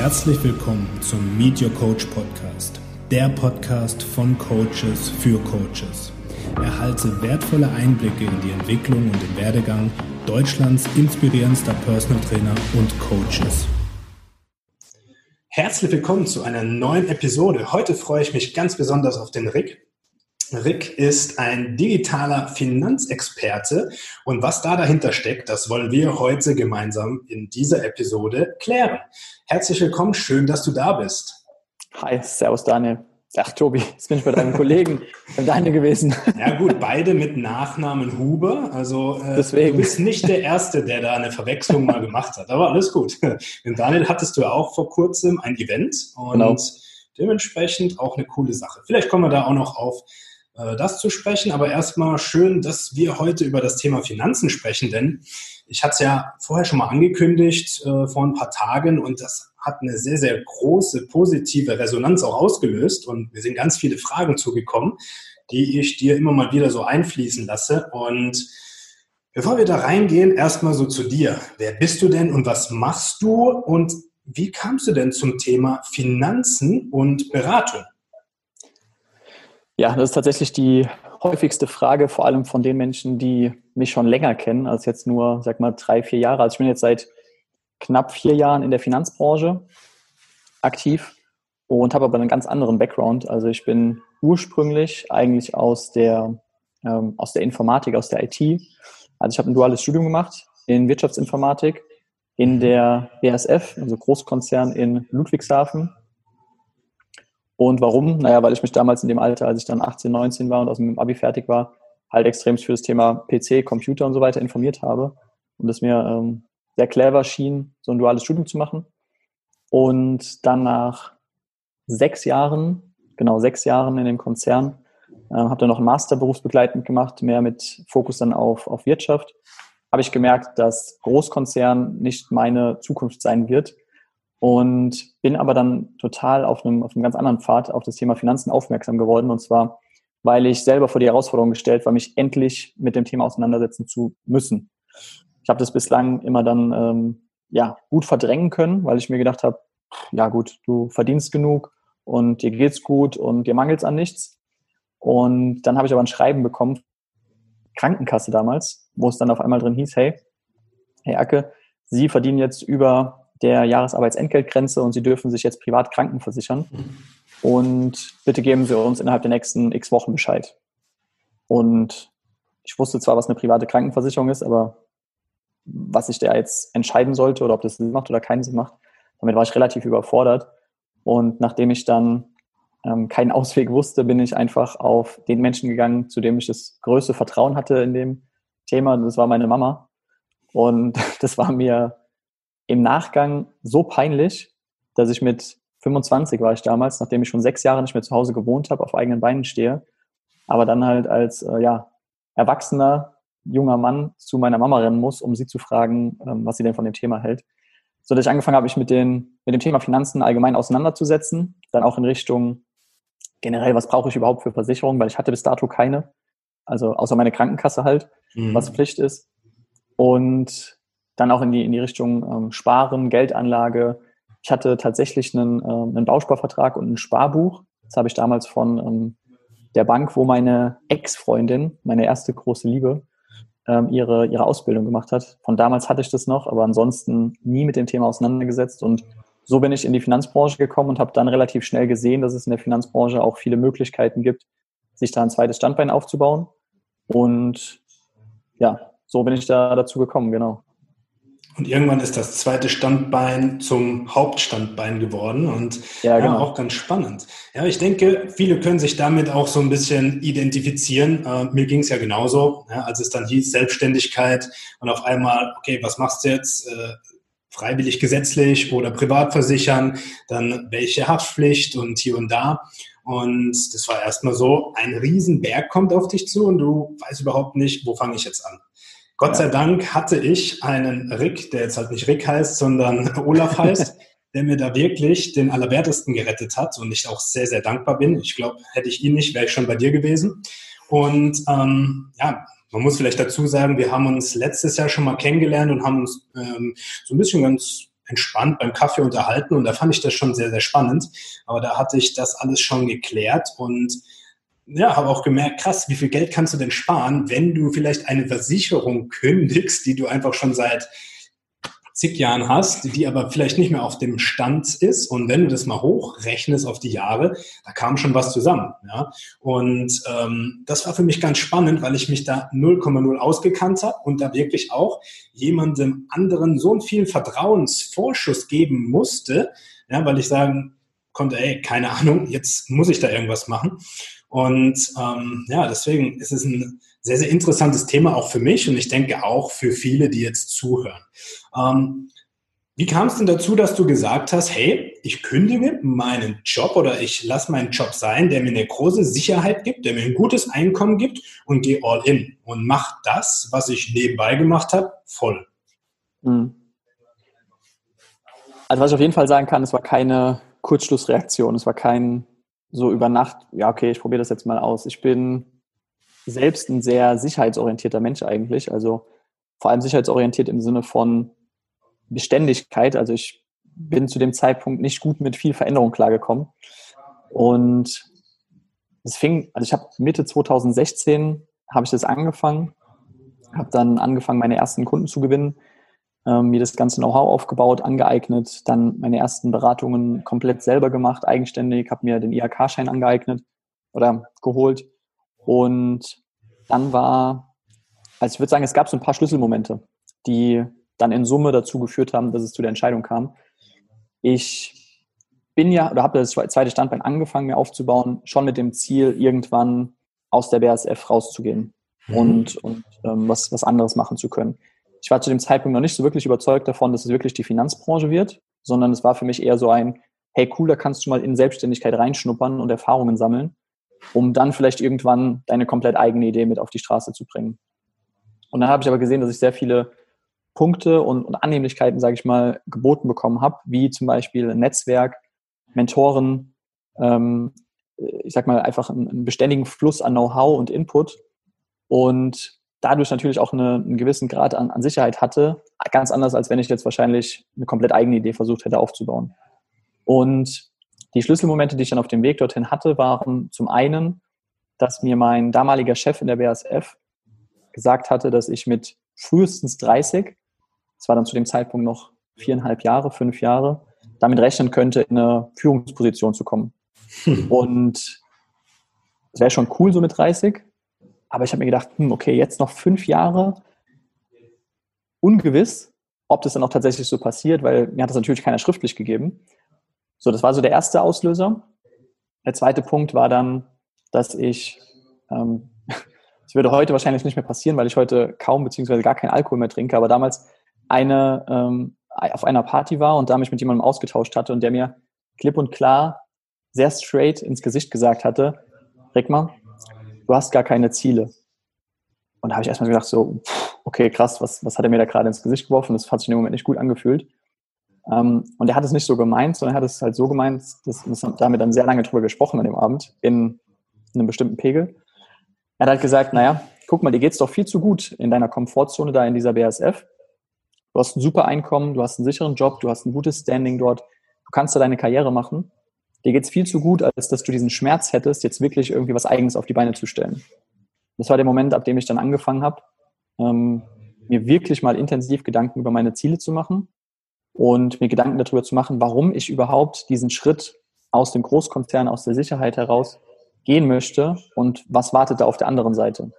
Herzlich willkommen zum Meet Your Coach Podcast, der Podcast von Coaches für Coaches. Erhalte wertvolle Einblicke in die Entwicklung und den Werdegang Deutschlands inspirierendster Personal Trainer und Coaches. Herzlich willkommen zu einer neuen Episode. Heute freue ich mich ganz besonders auf den Rick. Rick ist ein digitaler Finanzexperte und was da dahinter steckt, das wollen wir heute gemeinsam in dieser Episode klären. Herzlich willkommen, schön, dass du da bist. Hi, Servus Daniel. Ach Tobi, jetzt bin ich bei deinem Kollegen, deine gewesen. Ja gut, beide mit Nachnamen Huber. Also äh, Deswegen. du bist nicht der Erste, der da eine Verwechslung mal gemacht hat. Aber alles gut. Mit Daniel hattest du ja auch vor kurzem ein Event und genau. dementsprechend auch eine coole Sache. Vielleicht kommen wir da auch noch auf das zu sprechen. Aber erstmal schön, dass wir heute über das Thema Finanzen sprechen, denn ich hatte es ja vorher schon mal angekündigt äh, vor ein paar Tagen und das hat eine sehr, sehr große positive Resonanz auch ausgelöst und mir sind ganz viele Fragen zugekommen, die ich dir immer mal wieder so einfließen lasse. Und bevor wir da reingehen, erstmal so zu dir. Wer bist du denn und was machst du und wie kamst du denn zum Thema Finanzen und Beratung? Ja, das ist tatsächlich die häufigste Frage, vor allem von den Menschen, die mich schon länger kennen, als jetzt nur, sag mal, drei, vier Jahre. Also ich bin jetzt seit knapp vier Jahren in der Finanzbranche aktiv und habe aber einen ganz anderen Background. Also ich bin ursprünglich eigentlich aus der, ähm, aus der Informatik, aus der IT. Also ich habe ein duales Studium gemacht in Wirtschaftsinformatik in der BASF, also Großkonzern in Ludwigshafen und warum? Naja, weil ich mich damals in dem Alter, als ich dann 18, 19 war und aus dem Abi fertig war, halt extrem für das Thema PC, Computer und so weiter informiert habe. Und es mir ähm, sehr clever schien, so ein duales Studium zu machen. Und dann nach sechs Jahren, genau sechs Jahren in dem Konzern, äh, habe dann noch einen Master berufsbegleitend gemacht, mehr mit Fokus dann auf, auf Wirtschaft. Habe ich gemerkt, dass Großkonzern nicht meine Zukunft sein wird und bin aber dann total auf einem, auf einem ganz anderen Pfad auf das Thema Finanzen aufmerksam geworden. Und zwar, weil ich selber vor die Herausforderung gestellt war, mich endlich mit dem Thema auseinandersetzen zu müssen. Ich habe das bislang immer dann ähm, ja, gut verdrängen können, weil ich mir gedacht habe, ja gut, du verdienst genug und dir geht's gut und dir mangelt an nichts. Und dann habe ich aber ein Schreiben bekommen, Krankenkasse damals, wo es dann auf einmal drin hieß, hey, Herr Acke, Sie verdienen jetzt über der Jahresarbeitsentgeltgrenze und Sie dürfen sich jetzt privat krankenversichern. Und bitte geben Sie uns innerhalb der nächsten x Wochen Bescheid. Und ich wusste zwar, was eine private Krankenversicherung ist, aber was ich da jetzt entscheiden sollte oder ob das Sinn macht oder keinen Sinn macht, damit war ich relativ überfordert. Und nachdem ich dann ähm, keinen Ausweg wusste, bin ich einfach auf den Menschen gegangen, zu dem ich das größte Vertrauen hatte in dem Thema. Das war meine Mama. Und das war mir im Nachgang so peinlich, dass ich mit 25 war ich damals, nachdem ich schon sechs Jahre nicht mehr zu Hause gewohnt habe, auf eigenen Beinen stehe, aber dann halt als äh, ja, erwachsener junger Mann zu meiner Mama rennen muss, um sie zu fragen, ähm, was sie denn von dem Thema hält. So dass ich angefangen habe, mich mit, den, mit dem Thema Finanzen allgemein auseinanderzusetzen, dann auch in Richtung generell, was brauche ich überhaupt für Versicherungen, weil ich hatte bis dato keine, also außer meine Krankenkasse halt, mhm. was Pflicht ist. Und dann auch in die, in die Richtung ähm, Sparen, Geldanlage. Ich hatte tatsächlich einen, äh, einen Bausparvertrag und ein Sparbuch. Das habe ich damals von ähm, der Bank, wo meine Ex-Freundin, meine erste große Liebe, ähm, ihre, ihre Ausbildung gemacht hat. Von damals hatte ich das noch, aber ansonsten nie mit dem Thema auseinandergesetzt. Und so bin ich in die Finanzbranche gekommen und habe dann relativ schnell gesehen, dass es in der Finanzbranche auch viele Möglichkeiten gibt, sich da ein zweites Standbein aufzubauen. Und ja, so bin ich da dazu gekommen, genau. Und irgendwann ist das zweite Standbein zum Hauptstandbein geworden und ja, genau. ja, auch ganz spannend. Ja, ich denke, viele können sich damit auch so ein bisschen identifizieren. Äh, mir ging es ja genauso, ja, als es dann hieß Selbstständigkeit und auf einmal, okay, was machst du jetzt? Äh, freiwillig gesetzlich oder privat versichern, dann welche Haftpflicht und hier und da. Und das war erstmal so, ein Riesenberg kommt auf dich zu und du weißt überhaupt nicht, wo fange ich jetzt an. Gott sei Dank hatte ich einen Rick, der jetzt halt nicht Rick heißt, sondern Olaf heißt, der mir da wirklich den Allerwertesten gerettet hat und ich auch sehr, sehr dankbar bin. Ich glaube, hätte ich ihn nicht, wäre ich schon bei dir gewesen. Und ähm, ja, man muss vielleicht dazu sagen, wir haben uns letztes Jahr schon mal kennengelernt und haben uns ähm, so ein bisschen ganz entspannt beim Kaffee unterhalten und da fand ich das schon sehr, sehr spannend. Aber da hatte ich das alles schon geklärt und ja, habe auch gemerkt, krass, wie viel Geld kannst du denn sparen, wenn du vielleicht eine Versicherung kündigst, die du einfach schon seit zig Jahren hast, die aber vielleicht nicht mehr auf dem Stand ist. Und wenn du das mal hochrechnest auf die Jahre, da kam schon was zusammen. Ja? Und ähm, das war für mich ganz spannend, weil ich mich da 0,0 ausgekannt habe und da wirklich auch jemandem anderen so einen vielen Vertrauensvorschuss geben musste, ja, weil ich sagen konnte, ey, keine Ahnung, jetzt muss ich da irgendwas machen. Und ähm, ja, deswegen ist es ein sehr, sehr interessantes Thema auch für mich und ich denke auch für viele, die jetzt zuhören. Ähm, wie kam es denn dazu, dass du gesagt hast, hey, ich kündige meinen Job oder ich lasse meinen Job sein, der mir eine große Sicherheit gibt, der mir ein gutes Einkommen gibt und gehe all in und mache das, was ich nebenbei gemacht habe, voll? Hm. Also was ich auf jeden Fall sagen kann, es war keine Kurzschlussreaktion, es war kein so über Nacht, ja, okay, ich probiere das jetzt mal aus. Ich bin selbst ein sehr sicherheitsorientierter Mensch eigentlich. Also vor allem sicherheitsorientiert im Sinne von Beständigkeit. Also ich bin zu dem Zeitpunkt nicht gut mit viel Veränderung klargekommen. Und es fing, also ich habe Mitte 2016 habe ich das angefangen, habe dann angefangen, meine ersten Kunden zu gewinnen ähm, mir das ganze Know-how aufgebaut, angeeignet, dann meine ersten Beratungen komplett selber gemacht, eigenständig, habe mir den IHK-Schein angeeignet oder geholt. Und dann war, also ich würde sagen, es gab so ein paar Schlüsselmomente, die dann in Summe dazu geführt haben, dass es zu der Entscheidung kam. Ich bin ja, oder habe das zweite Standbein angefangen, mir aufzubauen, schon mit dem Ziel, irgendwann aus der BASF rauszugehen mhm. und, und ähm, was, was anderes machen zu können ich war zu dem Zeitpunkt noch nicht so wirklich überzeugt davon, dass es wirklich die Finanzbranche wird, sondern es war für mich eher so ein, hey cool, da kannst du mal in Selbstständigkeit reinschnuppern und Erfahrungen sammeln, um dann vielleicht irgendwann deine komplett eigene Idee mit auf die Straße zu bringen. Und dann habe ich aber gesehen, dass ich sehr viele Punkte und, und Annehmlichkeiten, sage ich mal, geboten bekommen habe, wie zum Beispiel ein Netzwerk, Mentoren, ähm, ich sag mal einfach einen, einen beständigen Fluss an Know-how und Input und dadurch natürlich auch eine, einen gewissen Grad an, an Sicherheit hatte. Ganz anders, als wenn ich jetzt wahrscheinlich eine komplett eigene Idee versucht hätte aufzubauen. Und die Schlüsselmomente, die ich dann auf dem Weg dorthin hatte, waren zum einen, dass mir mein damaliger Chef in der BASF gesagt hatte, dass ich mit frühestens 30, das war dann zu dem Zeitpunkt noch viereinhalb Jahre, fünf Jahre, damit rechnen könnte, in eine Führungsposition zu kommen. Hm. Und es wäre schon cool so mit 30, aber ich habe mir gedacht, hm, okay, jetzt noch fünf Jahre ungewiss, ob das dann auch tatsächlich so passiert, weil mir hat das natürlich keiner schriftlich gegeben. So, das war so der erste Auslöser. Der zweite Punkt war dann, dass ich, ähm, das würde heute wahrscheinlich nicht mehr passieren, weil ich heute kaum beziehungsweise gar keinen Alkohol mehr trinke, aber damals eine ähm, auf einer Party war und da mich mit jemandem ausgetauscht hatte und der mir klipp und klar sehr straight ins Gesicht gesagt hatte, Rickmann, du hast gar keine Ziele. Und da habe ich erstmal gedacht, so, okay, krass, was, was hat er mir da gerade ins Gesicht geworfen? Das hat sich in dem Moment nicht gut angefühlt. Ähm, und er hat es nicht so gemeint, sondern er hat es halt so gemeint, dass, wir dann sehr lange drüber gesprochen an dem Abend, in, in einem bestimmten Pegel. Er hat halt gesagt, naja, guck mal, dir geht's doch viel zu gut in deiner Komfortzone da in dieser BASF. Du hast ein super Einkommen, du hast einen sicheren Job, du hast ein gutes Standing dort, du kannst da deine Karriere machen dir geht's viel zu gut, als dass du diesen Schmerz hättest, jetzt wirklich irgendwie was Eigenes auf die Beine zu stellen. Das war der Moment, ab dem ich dann angefangen habe, ähm, mir wirklich mal intensiv Gedanken über meine Ziele zu machen und mir Gedanken darüber zu machen, warum ich überhaupt diesen Schritt aus dem Großkonzern, aus der Sicherheit heraus gehen möchte und was wartet da auf der anderen Seite.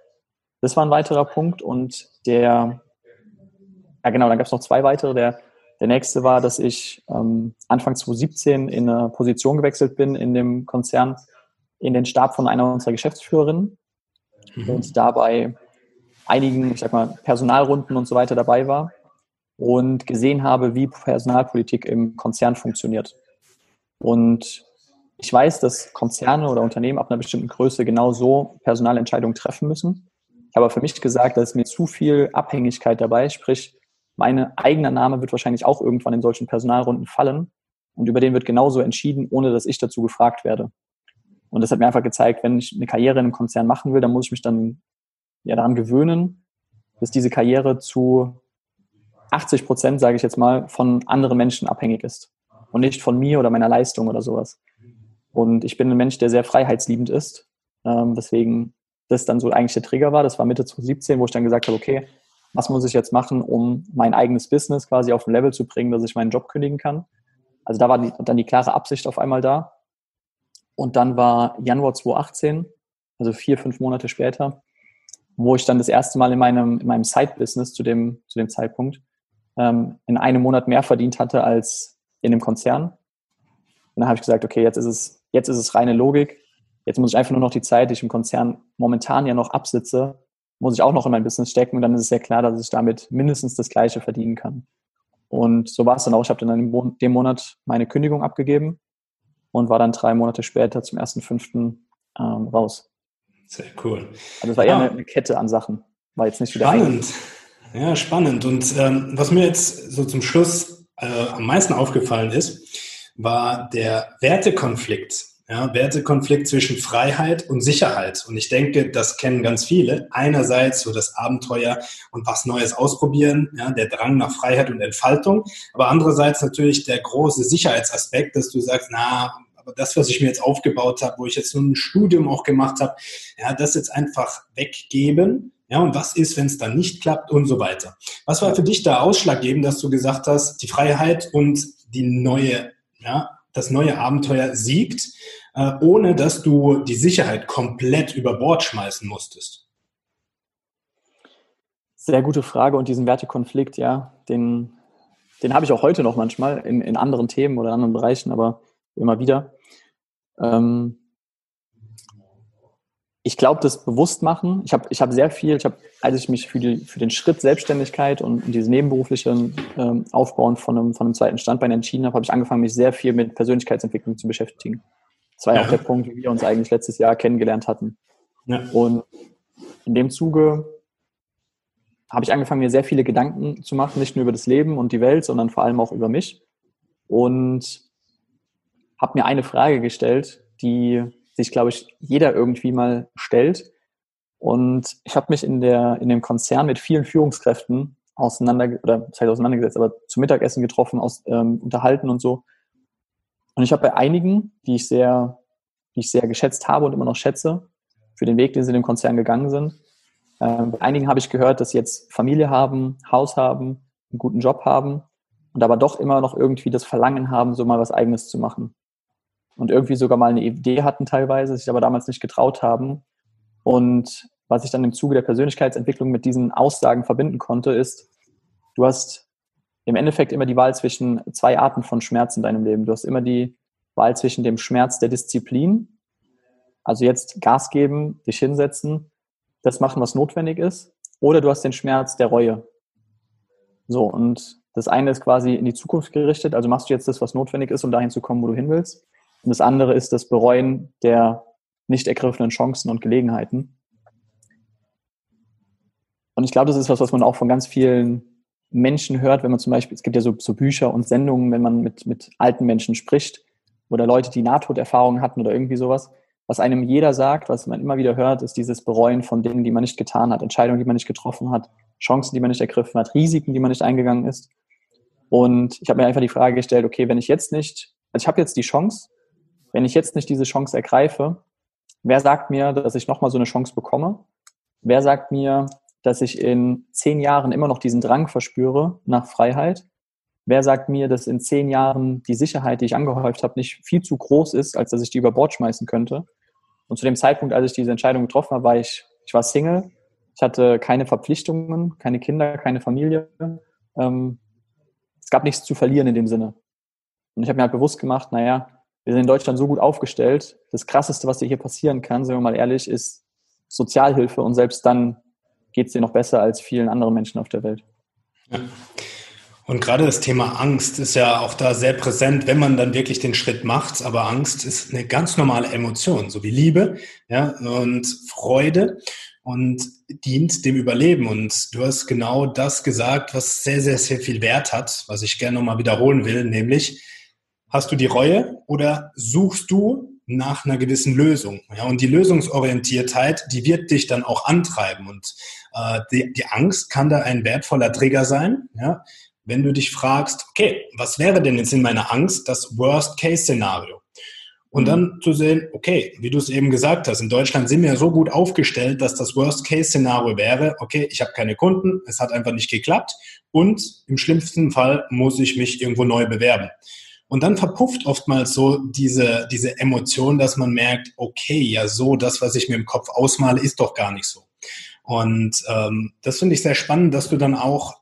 Das war ein weiterer Punkt und der, ja genau, dann gab es noch zwei weitere. Der der nächste war, dass ich ähm, Anfang 2017 in eine Position gewechselt bin in dem Konzern, in den Stab von einer unserer Geschäftsführerinnen mhm. und dabei einigen, ich sag mal, Personalrunden und so weiter dabei war und gesehen habe, wie Personalpolitik im Konzern funktioniert. Und ich weiß, dass Konzerne oder Unternehmen ab einer bestimmten Größe genau so Personalentscheidungen treffen müssen. Ich habe für mich gesagt, da ist mir zu viel Abhängigkeit dabei, sprich, mein eigener Name wird wahrscheinlich auch irgendwann in solchen Personalrunden fallen und über den wird genauso entschieden, ohne dass ich dazu gefragt werde. Und das hat mir einfach gezeigt, wenn ich eine Karriere in einem Konzern machen will, dann muss ich mich dann ja daran gewöhnen, dass diese Karriere zu 80 Prozent, sage ich jetzt mal, von anderen Menschen abhängig ist und nicht von mir oder meiner Leistung oder sowas. Und ich bin ein Mensch, der sehr freiheitsliebend ist, ähm, weswegen das dann so eigentlich der Trigger war. Das war Mitte 2017, wo ich dann gesagt habe, okay, was muss ich jetzt machen, um mein eigenes Business quasi auf ein Level zu bringen, dass ich meinen Job kündigen kann. Also da war die, dann die klare Absicht auf einmal da. Und dann war Januar 2018, also vier, fünf Monate später, wo ich dann das erste Mal in meinem, in meinem Side-Business zu dem, zu dem Zeitpunkt ähm, in einem Monat mehr verdient hatte als in dem Konzern. Und dann habe ich gesagt, okay, jetzt ist es, jetzt ist es reine Logik. Jetzt muss ich einfach nur noch die Zeit, die ich im Konzern momentan ja noch absitze, muss ich auch noch in mein Business stecken. Und dann ist es ja klar, dass ich damit mindestens das Gleiche verdienen kann. Und so war es dann auch. Ich habe dann in dem Monat meine Kündigung abgegeben und war dann drei Monate später zum 1.5. Ähm, raus. Sehr cool. Also es war eher ja. eine, Kette an Sachen. War jetzt nicht wieder Spannend. Ja, spannend. Und ähm, was mir jetzt so zum Schluss äh, am meisten aufgefallen ist, war der Wertekonflikt. Ja, Wertekonflikt zwischen Freiheit und Sicherheit. Und ich denke, das kennen ganz viele. Einerseits so das Abenteuer und was Neues ausprobieren, ja, der Drang nach Freiheit und Entfaltung. Aber andererseits natürlich der große Sicherheitsaspekt, dass du sagst, na, aber das, was ich mir jetzt aufgebaut habe, wo ich jetzt so ein Studium auch gemacht habe, ja, das jetzt einfach weggeben. Ja, und was ist, wenn es dann nicht klappt und so weiter. Was war für dich da ausschlaggebend, dass du gesagt hast, die Freiheit und die neue, ja, das neue Abenteuer siegt, äh, ohne dass du die Sicherheit komplett über Bord schmeißen musstest? Sehr gute Frage und diesen Wertekonflikt, ja, den, den habe ich auch heute noch manchmal in, in anderen Themen oder anderen Bereichen, aber immer wieder. Ähm, ich glaube, das Bewusstmachen, ich habe ich hab sehr viel, ich habe, als ich mich für, die, für den Schritt Selbstständigkeit und, dieses nebenberufliche ähm, Aufbauen von einem, von einem zweiten Standbein entschieden habe, habe ich angefangen, mich sehr viel mit Persönlichkeitsentwicklung zu beschäftigen. Das war ja, ja auch der Punkt, wie wir uns eigentlich letztes Jahr kennengelernt hatten. Ja. Und in dem Zuge habe ich angefangen, mir sehr viele Gedanken zu machen, nicht nur über das Leben und die Welt, sondern vor allem auch über mich. Und habe mir eine Frage gestellt, die sich, glaube ich, jeder irgendwie mal stellt. Und ich habe mich in, der, in dem Konzern mit vielen Führungskräften auseinander, oder das auseinandergesetzt, aber zum Mittagessen getroffen, aus, ähm, unterhalten und so. Und ich habe bei einigen, die ich sehr, die ich sehr geschätzt habe und immer noch schätze, für den Weg, den sie in dem Konzern gegangen sind. Ähm, bei einigen habe ich gehört, dass sie jetzt Familie haben, Haus haben, einen guten Job haben und aber doch immer noch irgendwie das Verlangen haben, so mal was Eigenes zu machen und irgendwie sogar mal eine Idee hatten teilweise, sich aber damals nicht getraut haben. Und was ich dann im Zuge der Persönlichkeitsentwicklung mit diesen Aussagen verbinden konnte, ist, du hast im Endeffekt immer die Wahl zwischen zwei Arten von Schmerz in deinem Leben. Du hast immer die Wahl zwischen dem Schmerz der Disziplin, also jetzt Gas geben, dich hinsetzen, das machen, was notwendig ist, oder du hast den Schmerz der Reue. So, und das eine ist quasi in die Zukunft gerichtet, also machst du jetzt das, was notwendig ist, um dahin zu kommen, wo du hin willst. Und das andere ist das Bereuen der nicht ergriffenen Chancen und Gelegenheiten. Und ich glaube, das ist was, was man auch von ganz vielen Menschen hört, wenn man zum Beispiel, es gibt ja so, so Bücher und Sendungen, wenn man mit, mit alten Menschen spricht oder Leute, die Nahtoderfahrungen hatten oder irgendwie sowas. Was einem jeder sagt, was man immer wieder hört, ist dieses Bereuen von Dingen, die man nicht getan hat, Entscheidungen, die man nicht getroffen hat, Chancen, die man nicht ergriffen hat, Risiken, die man nicht eingegangen ist. Und ich habe mir einfach die Frage gestellt, okay, wenn ich jetzt nicht, also ich habe jetzt die Chance, wenn ich jetzt nicht diese Chance ergreife, wer sagt mir, dass ich nochmal so eine Chance bekomme? Wer sagt mir, dass ich in zehn Jahren immer noch diesen Drang verspüre nach Freiheit? Wer sagt mir, dass in zehn Jahren die Sicherheit, die ich angehäuft habe, nicht viel zu groß ist, als dass ich die über Bord schmeißen könnte? Und zu dem Zeitpunkt, als ich diese Entscheidung getroffen habe, war ich, ich war Single. Ich hatte keine Verpflichtungen, keine Kinder, keine Familie. Ähm, es gab nichts zu verlieren in dem Sinne. Und ich habe mir halt bewusst gemacht, naja, wir sind in Deutschland so gut aufgestellt. Das Krasseste, was dir hier passieren kann, sagen wir mal ehrlich, ist Sozialhilfe und selbst dann geht es dir noch besser als vielen anderen Menschen auf der Welt. Ja. Und gerade das Thema Angst ist ja auch da sehr präsent, wenn man dann wirklich den Schritt macht. Aber Angst ist eine ganz normale Emotion, so wie Liebe ja, und Freude und dient dem Überleben. Und du hast genau das gesagt, was sehr, sehr, sehr viel Wert hat, was ich gerne nochmal wiederholen will, nämlich Hast du die Reue oder suchst du nach einer gewissen Lösung. Ja, und die Lösungsorientiertheit, die wird dich dann auch antreiben. Und äh, die, die Angst kann da ein wertvoller Trigger sein. Ja, wenn du dich fragst, okay, was wäre denn jetzt in meiner Angst das Worst-Case-Szenario? Und dann zu sehen, okay, wie du es eben gesagt hast, in Deutschland sind wir so gut aufgestellt, dass das Worst-Case-Szenario wäre, okay, ich habe keine Kunden, es hat einfach nicht geklappt und im schlimmsten Fall muss ich mich irgendwo neu bewerben. Und dann verpufft oftmals so diese, diese Emotion, dass man merkt, okay, ja so, das, was ich mir im Kopf ausmale, ist doch gar nicht so. Und ähm, das finde ich sehr spannend, dass du dann auch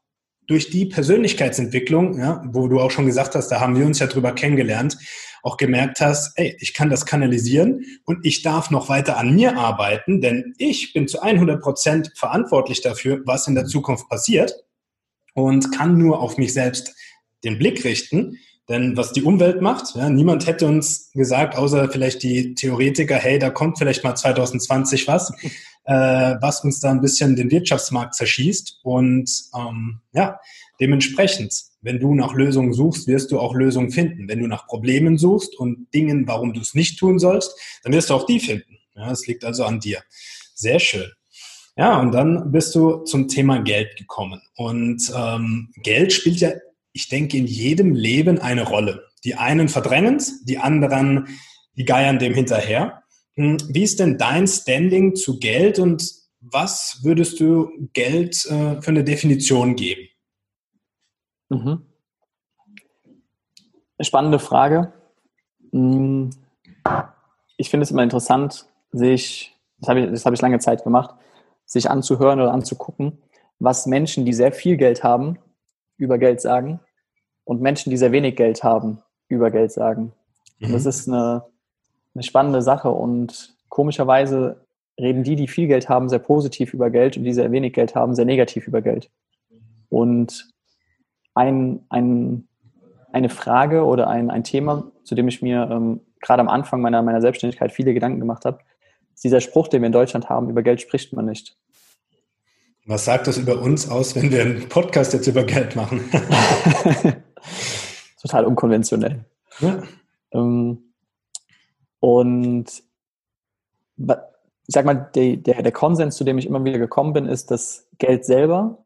durch die Persönlichkeitsentwicklung, ja, wo du auch schon gesagt hast, da haben wir uns ja drüber kennengelernt, auch gemerkt hast, ey, ich kann das kanalisieren und ich darf noch weiter an mir arbeiten, denn ich bin zu 100 Prozent verantwortlich dafür, was in der Zukunft passiert und kann nur auf mich selbst den Blick richten. Denn was die Umwelt macht, ja, niemand hätte uns gesagt, außer vielleicht die Theoretiker, hey, da kommt vielleicht mal 2020 was äh, was uns da ein bisschen den Wirtschaftsmarkt zerschießt. Und ähm, ja, dementsprechend, wenn du nach Lösungen suchst, wirst du auch Lösungen finden. Wenn du nach Problemen suchst und Dingen, warum du es nicht tun sollst, dann wirst du auch die finden. Ja, es liegt also an dir. Sehr schön. Ja, und dann bist du zum Thema Geld gekommen. Und ähm, Geld spielt ja, ich denke, in jedem Leben eine Rolle. Die einen verdrängen die anderen, die geiern dem hinterher. Hm, wie ist denn dein Standing zu Geld und was würdest du Geld äh, für eine Definition geben? Mhm. Spannende Frage. Hm, ich finde es immer interessant, sich, das habe ich, das habe ich lange Zeit gemacht, sich anzuhören oder anzugucken, was Menschen, die sehr viel Geld haben, über Geld sagen und Menschen, die sehr wenig Geld haben, über Geld sagen. Mhm. Und das ist eine eine spannende Sache und komischerweise reden die, die viel Geld haben, sehr positiv über Geld und die sehr wenig Geld haben, sehr negativ über Geld. Und ein, ein, eine Frage oder ein, ein Thema, zu dem ich mir ähm, gerade am Anfang meiner, meiner Selbstständigkeit viele Gedanken gemacht habe, ist dieser Spruch, den wir in Deutschland haben, über Geld spricht man nicht. Was sagt das über uns aus, wenn wir einen Podcast jetzt über Geld machen? Total unkonventionell. Ja. Ähm, und ich sag mal, der, der, der Konsens, zu dem ich immer wieder gekommen bin, ist, dass Geld selber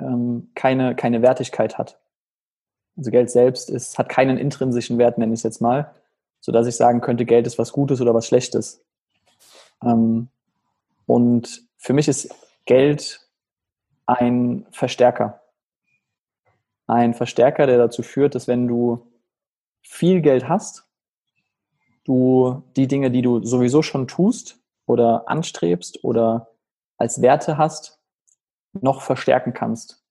ähm, keine, keine Wertigkeit hat. Also Geld selbst ist, hat keinen intrinsischen Wert, nenne ich es jetzt mal, sodass ich sagen könnte, Geld ist was Gutes oder was Schlechtes. Ähm, und für mich ist Geld ein Verstärker. Ein Verstärker, der dazu führt, dass wenn du viel Geld hast, du die Dinge, die du sowieso schon tust oder anstrebst oder als Werte hast, noch verstärken kannst.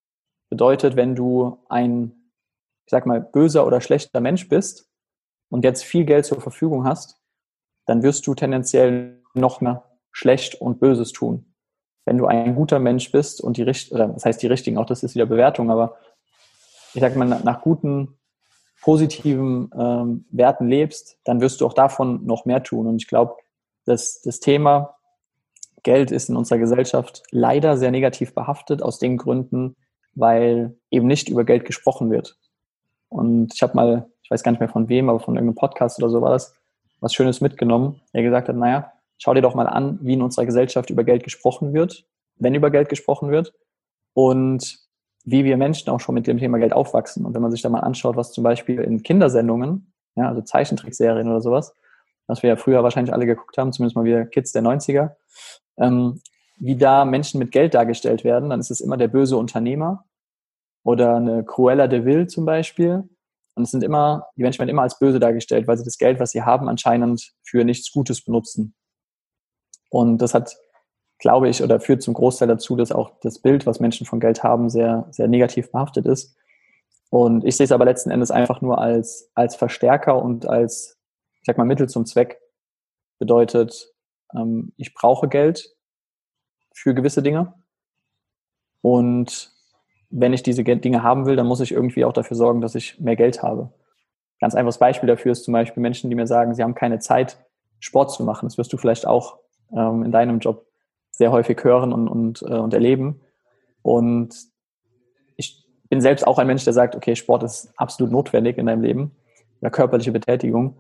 Bedeutet, wenn du ein, ich sag mal, böser oder schlechter Mensch bist und jetzt viel Geld zur Verfügung hast, dann wirst du tendenziell noch mehr schlecht und Böses tun. Wenn du ein guter Mensch bist und die richtigen, das heißt die richtigen, auch das ist wieder Bewertung, aber ich sag mal, nach guten positiven ähm, Werten lebst, dann wirst du auch davon noch mehr tun. Und ich glaube, dass das Thema Geld ist in unserer Gesellschaft leider sehr negativ behaftet, aus den Gründen, weil eben nicht über Geld gesprochen wird. Und ich habe mal, ich weiß gar nicht mehr von wem, aber von irgendeinem Podcast oder so war das, was Schönes mitgenommen, der gesagt hat, naja, schau dir doch mal an, wie in unserer Gesellschaft über Geld gesprochen wird, wenn über Geld gesprochen wird. Und wie wir Menschen auch schon mit dem Thema Geld aufwachsen. Und wenn man sich da mal anschaut, was zum Beispiel in Kindersendungen, ja, also Zeichentrickserien oder sowas, was wir ja früher wahrscheinlich alle geguckt haben, zumindest mal wir Kids der 90er, ähm, wie da Menschen mit Geld dargestellt werden, dann ist es immer der böse Unternehmer oder eine Cruella de Vil zum Beispiel. Und es sind immer, die Menschen werden immer als böse dargestellt, weil sie das Geld, was sie haben, anscheinend für nichts Gutes benutzen. Und das hat glaube ich, oder führt zum Großteil dazu, dass auch das Bild, was Menschen von Geld haben, sehr, sehr negativ behaftet ist. Und ich sehe es aber letzten Endes einfach nur als, als Verstärker und als, ich sag mal, Mittel zum Zweck. Bedeutet, ähm, ich brauche Geld für gewisse Dinge. Und wenn ich diese Dinge haben will, dann muss ich irgendwie auch dafür sorgen, dass ich mehr Geld habe. Ganz einfaches Beispiel dafür ist zum Beispiel Menschen, die mir sagen, sie haben keine Zeit, Sport zu machen. Das wirst du vielleicht auch ähm, in deinem Job sehr häufig hören und, und, äh, und erleben. Und ich bin selbst auch ein Mensch, der sagt, okay, Sport ist absolut notwendig in deinem Leben, oder körperliche Betätigung.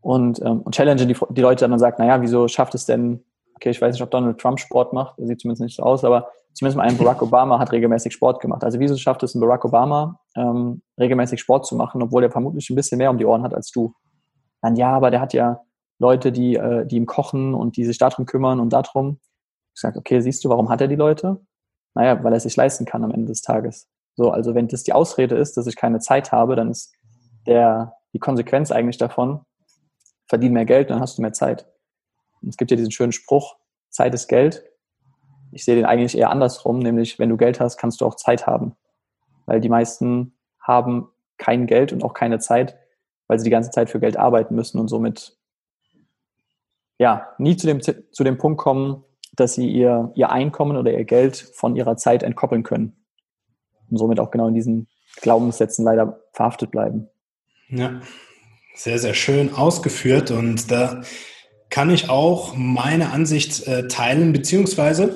und, ähm, und challenge die, die Leute dann und sagt, naja, wieso schafft es denn, okay, ich weiß nicht, ob Donald Trump Sport macht, sieht zumindest nicht so aus, aber zumindest mal ein Barack Obama hat regelmäßig Sport gemacht. Also wieso schafft es ein Barack Obama, ähm, regelmäßig Sport zu machen, obwohl er vermutlich ein bisschen mehr um die Ohren hat als du? Dann ja, aber der hat ja Leute, die, äh, die ihm kochen und die sich darum kümmern und darum. Ich sage, okay, siehst du, warum hat er die Leute? Naja, weil er es sich leisten kann am Ende des Tages. So, also wenn das die Ausrede ist, dass ich keine Zeit habe, dann ist der, die Konsequenz eigentlich davon, verdien mehr Geld, dann hast du mehr Zeit. Und es gibt ja diesen schönen Spruch, Zeit ist Geld. Ich sehe den eigentlich eher andersrum, nämlich wenn du Geld hast, kannst du auch Zeit haben. Weil die meisten haben kein Geld und auch keine Zeit, weil sie die ganze Zeit für Geld arbeiten müssen und somit ja nie zu dem, zu dem Punkt kommen, dass sie ihr, ihr Einkommen oder ihr Geld von ihrer Zeit entkoppeln können. Und somit auch genau in diesen Glaubenssätzen leider verhaftet bleiben. Ja, sehr, sehr schön ausgeführt und da kann ich auch meine Ansicht äh, teilen, beziehungsweise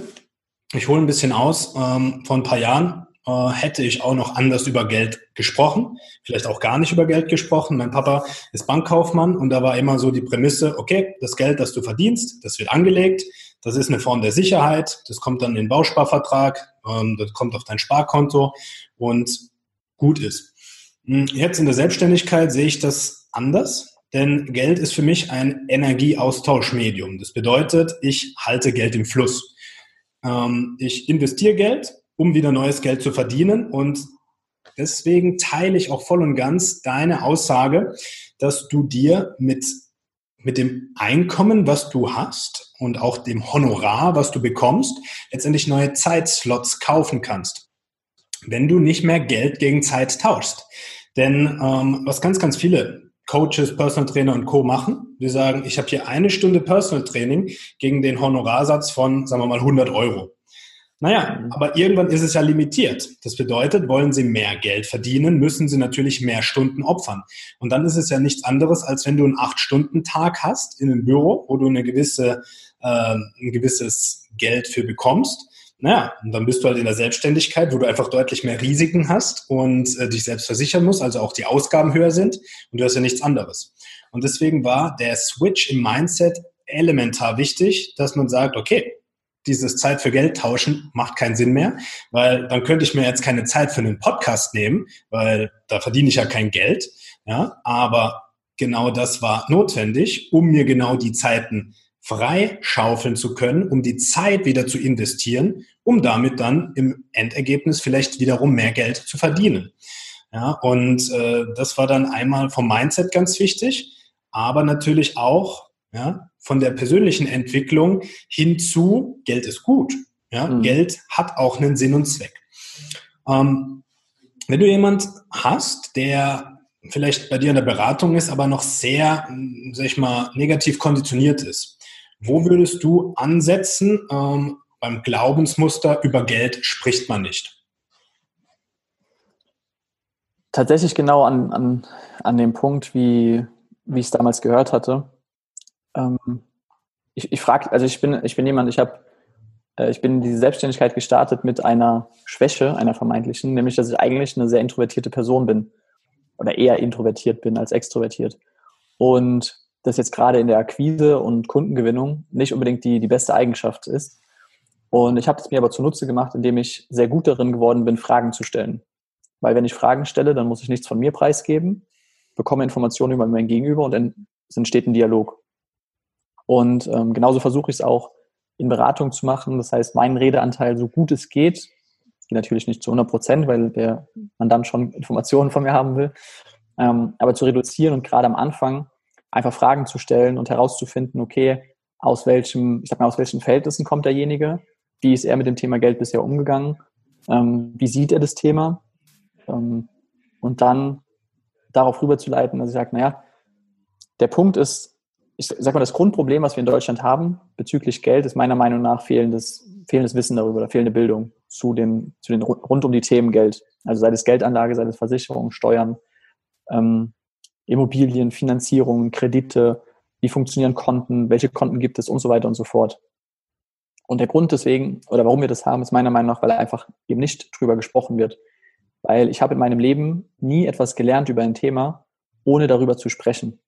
ich hole ein bisschen aus. Ähm, vor ein paar Jahren äh, hätte ich auch noch anders über Geld gesprochen, vielleicht auch gar nicht über Geld gesprochen. Mein Papa ist Bankkaufmann und da war immer so die Prämisse, okay, das Geld, das du verdienst, das wird angelegt, das ist eine Form der Sicherheit, das kommt dann in den Bausparvertrag, ähm, das kommt auf dein Sparkonto und gut ist. Hm, jetzt in der Selbstständigkeit sehe ich das anders, denn Geld ist für mich ein Energieaustauschmedium. Das bedeutet, ich halte Geld im Fluss. Ähm, ich investiere Geld, um wieder neues Geld zu verdienen und deswegen teile ich auch voll und ganz deine Aussage, dass du dir mit mit dem Einkommen, was du hast und auch dem Honorar, was du bekommst, letztendlich neue Zeitslots kaufen kannst, wenn du nicht mehr Geld gegen Zeit tauschst. Denn ähm, was ganz, ganz viele Coaches, Personal Trainer und Co. machen. Die sagen, ich habe hier eine Stunde Personal Training gegen den Honorarsatz von, sagen wir mal, 100 Euro. Naja, mhm. aber irgendwann ist es ja limitiert. Das bedeutet, wollen Sie mehr Geld verdienen, müssen Sie natürlich mehr Stunden opfern. Und dann ist es ja nichts anderes, als wenn du einen 8-Stunden-Tag hast in einem Büro, wo du eine gewisse, äh, ein gewisses Geld für bekommst naja, und dann bist du halt in der Selbstständigkeit, wo du einfach deutlich mehr Risiken hast und äh, dich selbst versichern musst, also auch die Ausgaben höher sind und du hast ja nichts anderes. Und deswegen war der Switch im Mindset elementar wichtig, dass man sagt, okay, dieses Zeit für Geld tauschen macht keinen Sinn mehr, weil dann könnte ich mir jetzt keine Zeit für einen Podcast nehmen, weil da verdiene ich ja kein Geld. Ja, aber genau das war notwendig, um mir genau die Zeiten freischaufeln zu können, um die Zeit wieder zu investieren, um damit dann im Endergebnis vielleicht wiederum mehr Geld zu verdienen. Ja, und äh, das war dann einmal vom Mindset ganz wichtig, aber natürlich auch ja, von der persönlichen Entwicklung hinzu, Geld ist gut. Ja, mhm. Geld hat auch einen Sinn und Zweck. Ähm, wenn du jemand hast, der vielleicht bei dir in der Beratung ist, aber noch sehr, sag ich mal, negativ konditioniert ist, wo würdest du ansetzen? Ähm, beim Glaubensmuster über Geld spricht man nicht. Tatsächlich genau an, an, an dem Punkt, wie, wie ich es damals gehört hatte. Ähm, ich ich frage, also ich bin, ich bin jemand, ich habe äh, ich bin in Selbstständigkeit gestartet mit einer Schwäche, einer vermeintlichen, nämlich dass ich eigentlich eine sehr introvertierte Person bin oder eher introvertiert bin als extrovertiert. Und das jetzt gerade in der Akquise und Kundengewinnung nicht unbedingt die, die beste Eigenschaft ist. Und ich habe es mir aber zunutze gemacht, indem ich sehr gut darin geworden bin, Fragen zu stellen. Weil wenn ich Fragen stelle, dann muss ich nichts von mir preisgeben, bekomme Informationen über mein Gegenüber und dann entsteht ein Dialog. Und ähm, genauso versuche ich es auch in Beratung zu machen. Das heißt, meinen Redeanteil so gut es geht, geht natürlich nicht zu 100 Prozent, weil der Mandant schon Informationen von mir haben will, ähm, aber zu reduzieren und gerade am Anfang einfach Fragen zu stellen und herauszufinden, okay, aus welchem, ich sag mal, aus welchen Verhältnissen kommt derjenige, wie ist er mit dem Thema Geld bisher umgegangen, ähm, wie sieht er das Thema? Ähm, und dann darauf rüberzuleiten, dass ich sage, naja, der Punkt ist, ich sag mal, das Grundproblem, was wir in Deutschland haben bezüglich Geld, ist meiner Meinung nach fehlendes, fehlendes Wissen darüber oder fehlende Bildung zu den, zu den rund um die Themen Geld. Also sei es Geldanlage, sei es Versicherung, Steuern, ähm, Immobilien, Finanzierungen, Kredite, wie funktionieren Konten, welche Konten gibt es und so weiter und so fort. Und der Grund deswegen, oder warum wir das haben, ist meiner Meinung nach, weil einfach eben nicht drüber gesprochen wird. Weil ich habe in meinem Leben nie etwas gelernt über ein Thema, ohne darüber zu sprechen.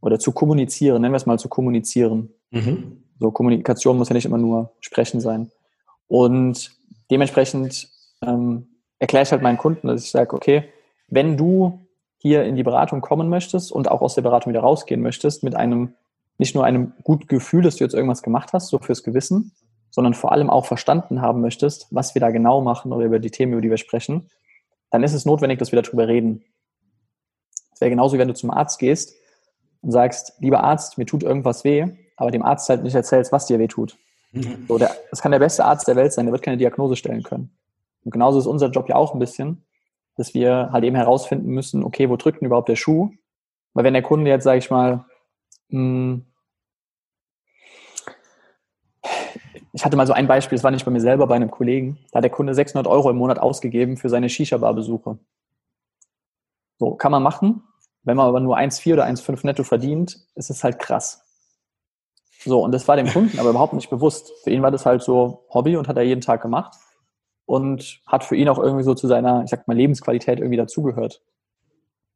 Oder zu kommunizieren, nennen wir es mal zu kommunizieren. Mhm. So Kommunikation muss ja nicht immer nur sprechen sein. Und dementsprechend ähm, erkläre ich halt meinen Kunden, dass ich sage, okay, wenn du hier in die Beratung kommen möchtest und auch aus der Beratung wieder rausgehen möchtest, mit einem, nicht nur einem guten Gefühl, dass du jetzt irgendwas gemacht hast, so fürs Gewissen, sondern vor allem auch verstanden haben möchtest, was wir da genau machen oder über die Themen, über die wir sprechen, dann ist es notwendig, dass wir darüber reden. Es wäre genauso, wenn du zum Arzt gehst und sagst, lieber Arzt, mir tut irgendwas weh, aber dem Arzt halt nicht erzählst, was dir weh tut. Mhm. So, der, das kann der beste Arzt der Welt sein, der wird keine Diagnose stellen können. Und genauso ist unser Job ja auch ein bisschen, dass wir halt eben herausfinden müssen, okay, wo drückt denn überhaupt der Schuh? Weil wenn der Kunde jetzt, sage ich mal, mh, hm, ich hatte mal so ein Beispiel, das war nicht bei mir selber, bei einem Kollegen. Da hat der Kunde 600 Euro im Monat ausgegeben für seine Shisha-Bar-Besuche. So, kann man machen. Wenn man aber nur 1,4 oder 1,5 netto verdient, ist es halt krass. So, und das war dem Kunden aber überhaupt nicht bewusst. Für ihn war das halt so Hobby und hat er jeden Tag gemacht und hat für ihn auch irgendwie so zu seiner, ich sag mal, Lebensqualität irgendwie dazugehört.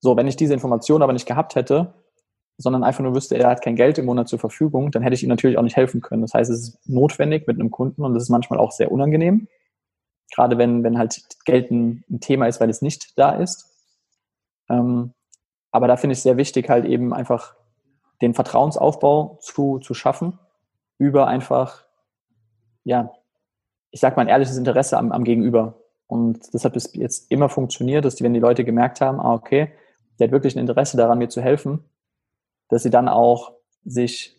So, wenn ich diese Information aber nicht gehabt hätte, sondern einfach nur wüsste, er hat kein Geld im Monat zur Verfügung, dann hätte ich ihm natürlich auch nicht helfen können. Das heißt, es ist notwendig mit einem Kunden und das ist manchmal auch sehr unangenehm. Gerade wenn, wenn halt Geld ein, ein Thema ist, weil es nicht da ist. Ähm, aber da finde ich es sehr wichtig, halt eben einfach den Vertrauensaufbau zu, zu schaffen über einfach, ja, ich sag mal, ein ehrliches Interesse am, am Gegenüber. Und das hat bis jetzt immer funktioniert, dass die, wenn die Leute gemerkt haben, ah, okay, der hat wirklich ein Interesse daran, mir zu helfen, dass sie dann auch sich,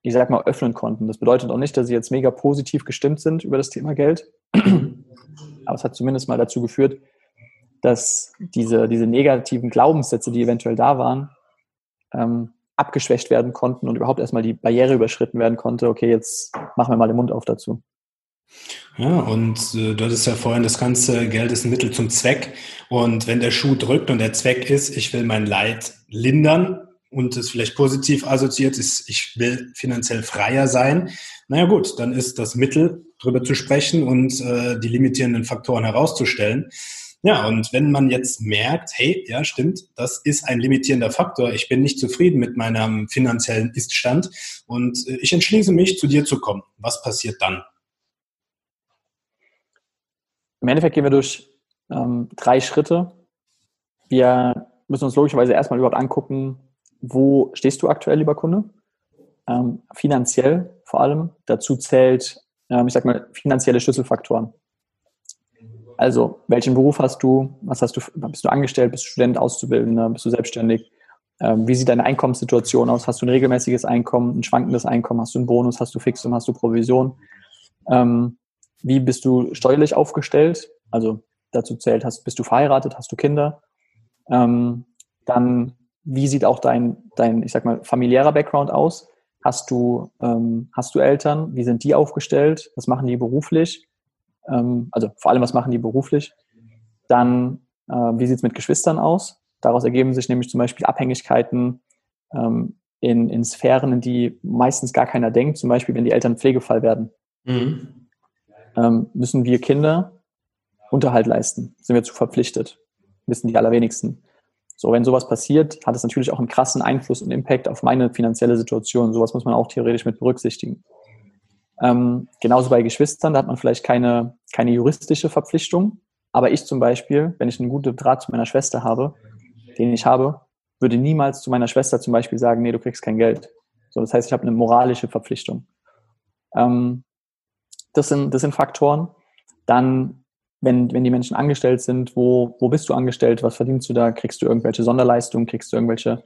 ich sag mal, öffnen konnten. Das bedeutet auch nicht, dass sie jetzt mega positiv gestimmt sind über das Thema Geld. Aber es hat zumindest mal dazu geführt, dass diese, diese negativen Glaubenssätze, die eventuell da waren, ähm, abgeschwächt werden konnten und überhaupt erstmal die Barriere überschritten werden konnte. Okay, jetzt machen wir mal den Mund auf dazu. Ja, und äh, du hattest ja vorhin, das ganze Geld ist ein Mittel zum Zweck. Und wenn der Schuh drückt und der Zweck ist, ich will mein Leid lindern und es vielleicht positiv assoziiert ist, ich will finanziell freier sein, naja gut, dann ist das Mittel, darüber zu sprechen und äh, die limitierenden Faktoren herauszustellen. Ja, und wenn man jetzt merkt, hey, ja, stimmt, das ist ein limitierender Faktor, ich bin nicht zufrieden mit meinem finanziellen Iststand und äh, ich entschließe mich, zu dir zu kommen. Was passiert dann? Im Endeffekt gehen wir durch ähm, drei Schritte. Wir müssen uns logischerweise erstmal überhaupt angucken, wo stehst du aktuell, lieber Kunde? Ähm, finanziell vor allem. Dazu zählt, ähm, ich sag mal, finanzielle Schlüsselfaktoren. Also, welchen Beruf hast du? Was hast du? Bist du angestellt? Bist du Student, Auszubildender? Bist du selbstständig? Ähm, wie sieht deine Einkommenssituation aus? Hast du ein regelmäßiges Einkommen, ein schwankendes Einkommen? Hast du einen Bonus? Hast du Fixum? Hast du Provision? Ähm, wie bist du steuerlich aufgestellt? Also dazu zählt, hast, bist du verheiratet? Hast du Kinder? Ähm, dann, wie sieht auch dein, dein, ich sag mal, familiärer Background aus? Hast du, ähm, hast du Eltern? Wie sind die aufgestellt? Was machen die beruflich? Ähm, also vor allem, was machen die beruflich? Dann, äh, wie sieht es mit Geschwistern aus? Daraus ergeben sich nämlich zum Beispiel Abhängigkeiten ähm, in, in Sphären, in die meistens gar keiner denkt, zum Beispiel, wenn die Eltern Pflegefall werden. Mhm. Ähm, müssen wir Kinder Unterhalt leisten? Sind wir zu verpflichtet? Wissen die allerwenigsten. So, wenn sowas passiert, hat es natürlich auch einen krassen Einfluss und Impact auf meine finanzielle Situation. Sowas muss man auch theoretisch mit berücksichtigen. Ähm, genauso bei Geschwistern, da hat man vielleicht keine, keine juristische Verpflichtung. Aber ich zum Beispiel, wenn ich einen guten Draht zu meiner Schwester habe, den ich habe, würde niemals zu meiner Schwester zum Beispiel sagen, nee, du kriegst kein Geld. So, das heißt, ich habe eine moralische Verpflichtung. Ähm, das, sind, das sind Faktoren. Dann, wenn, wenn die Menschen angestellt sind, wo, wo bist du angestellt? Was verdienst du da? Kriegst du irgendwelche Sonderleistungen? Kriegst du irgendwelche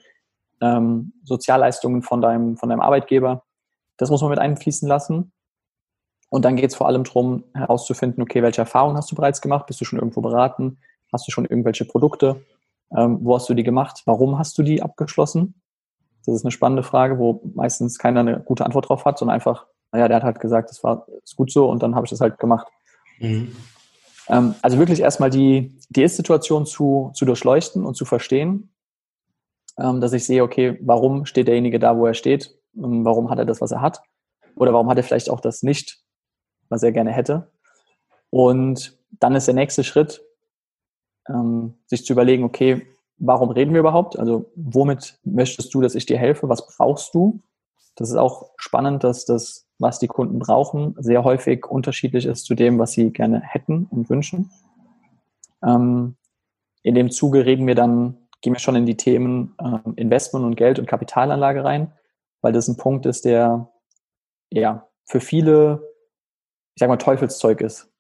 ähm, Sozialleistungen von deinem, von deinem Arbeitgeber? Das muss man mit einfließen lassen. Und dann geht es vor allem darum, herauszufinden, okay, welche Erfahrungen hast du bereits gemacht? Bist du schon irgendwo beraten? Hast du schon irgendwelche Produkte? Ähm, wo hast du die gemacht? Warum hast du die abgeschlossen? Das ist eine spannende Frage, wo meistens keiner eine gute Antwort drauf hat, sondern einfach, naja, der hat halt gesagt, das war ist gut so und dann habe ich das halt gemacht. Mhm. Ähm, also wirklich erstmal die, die Ist-Situation zu, zu durchleuchten und zu verstehen, ähm, dass ich sehe, okay, warum steht derjenige da, wo er steht? Ähm, warum hat er das, was er hat? Oder warum hat er vielleicht auch das nicht, was er gerne hätte. Und dann ist der nächste Schritt, ähm, sich zu überlegen, okay, warum reden wir überhaupt? Also womit möchtest du, dass ich dir helfe? Was brauchst du? Das ist auch spannend, dass das, was die Kunden brauchen, sehr häufig unterschiedlich ist zu dem, was sie gerne hätten und wünschen. Ähm, in dem Zuge reden wir dann, gehen wir schon in die Themen äh, Investment und Geld und Kapitalanlage rein, weil das ein Punkt ist, der ja für viele, ich sag mal, Teufelszeug ist.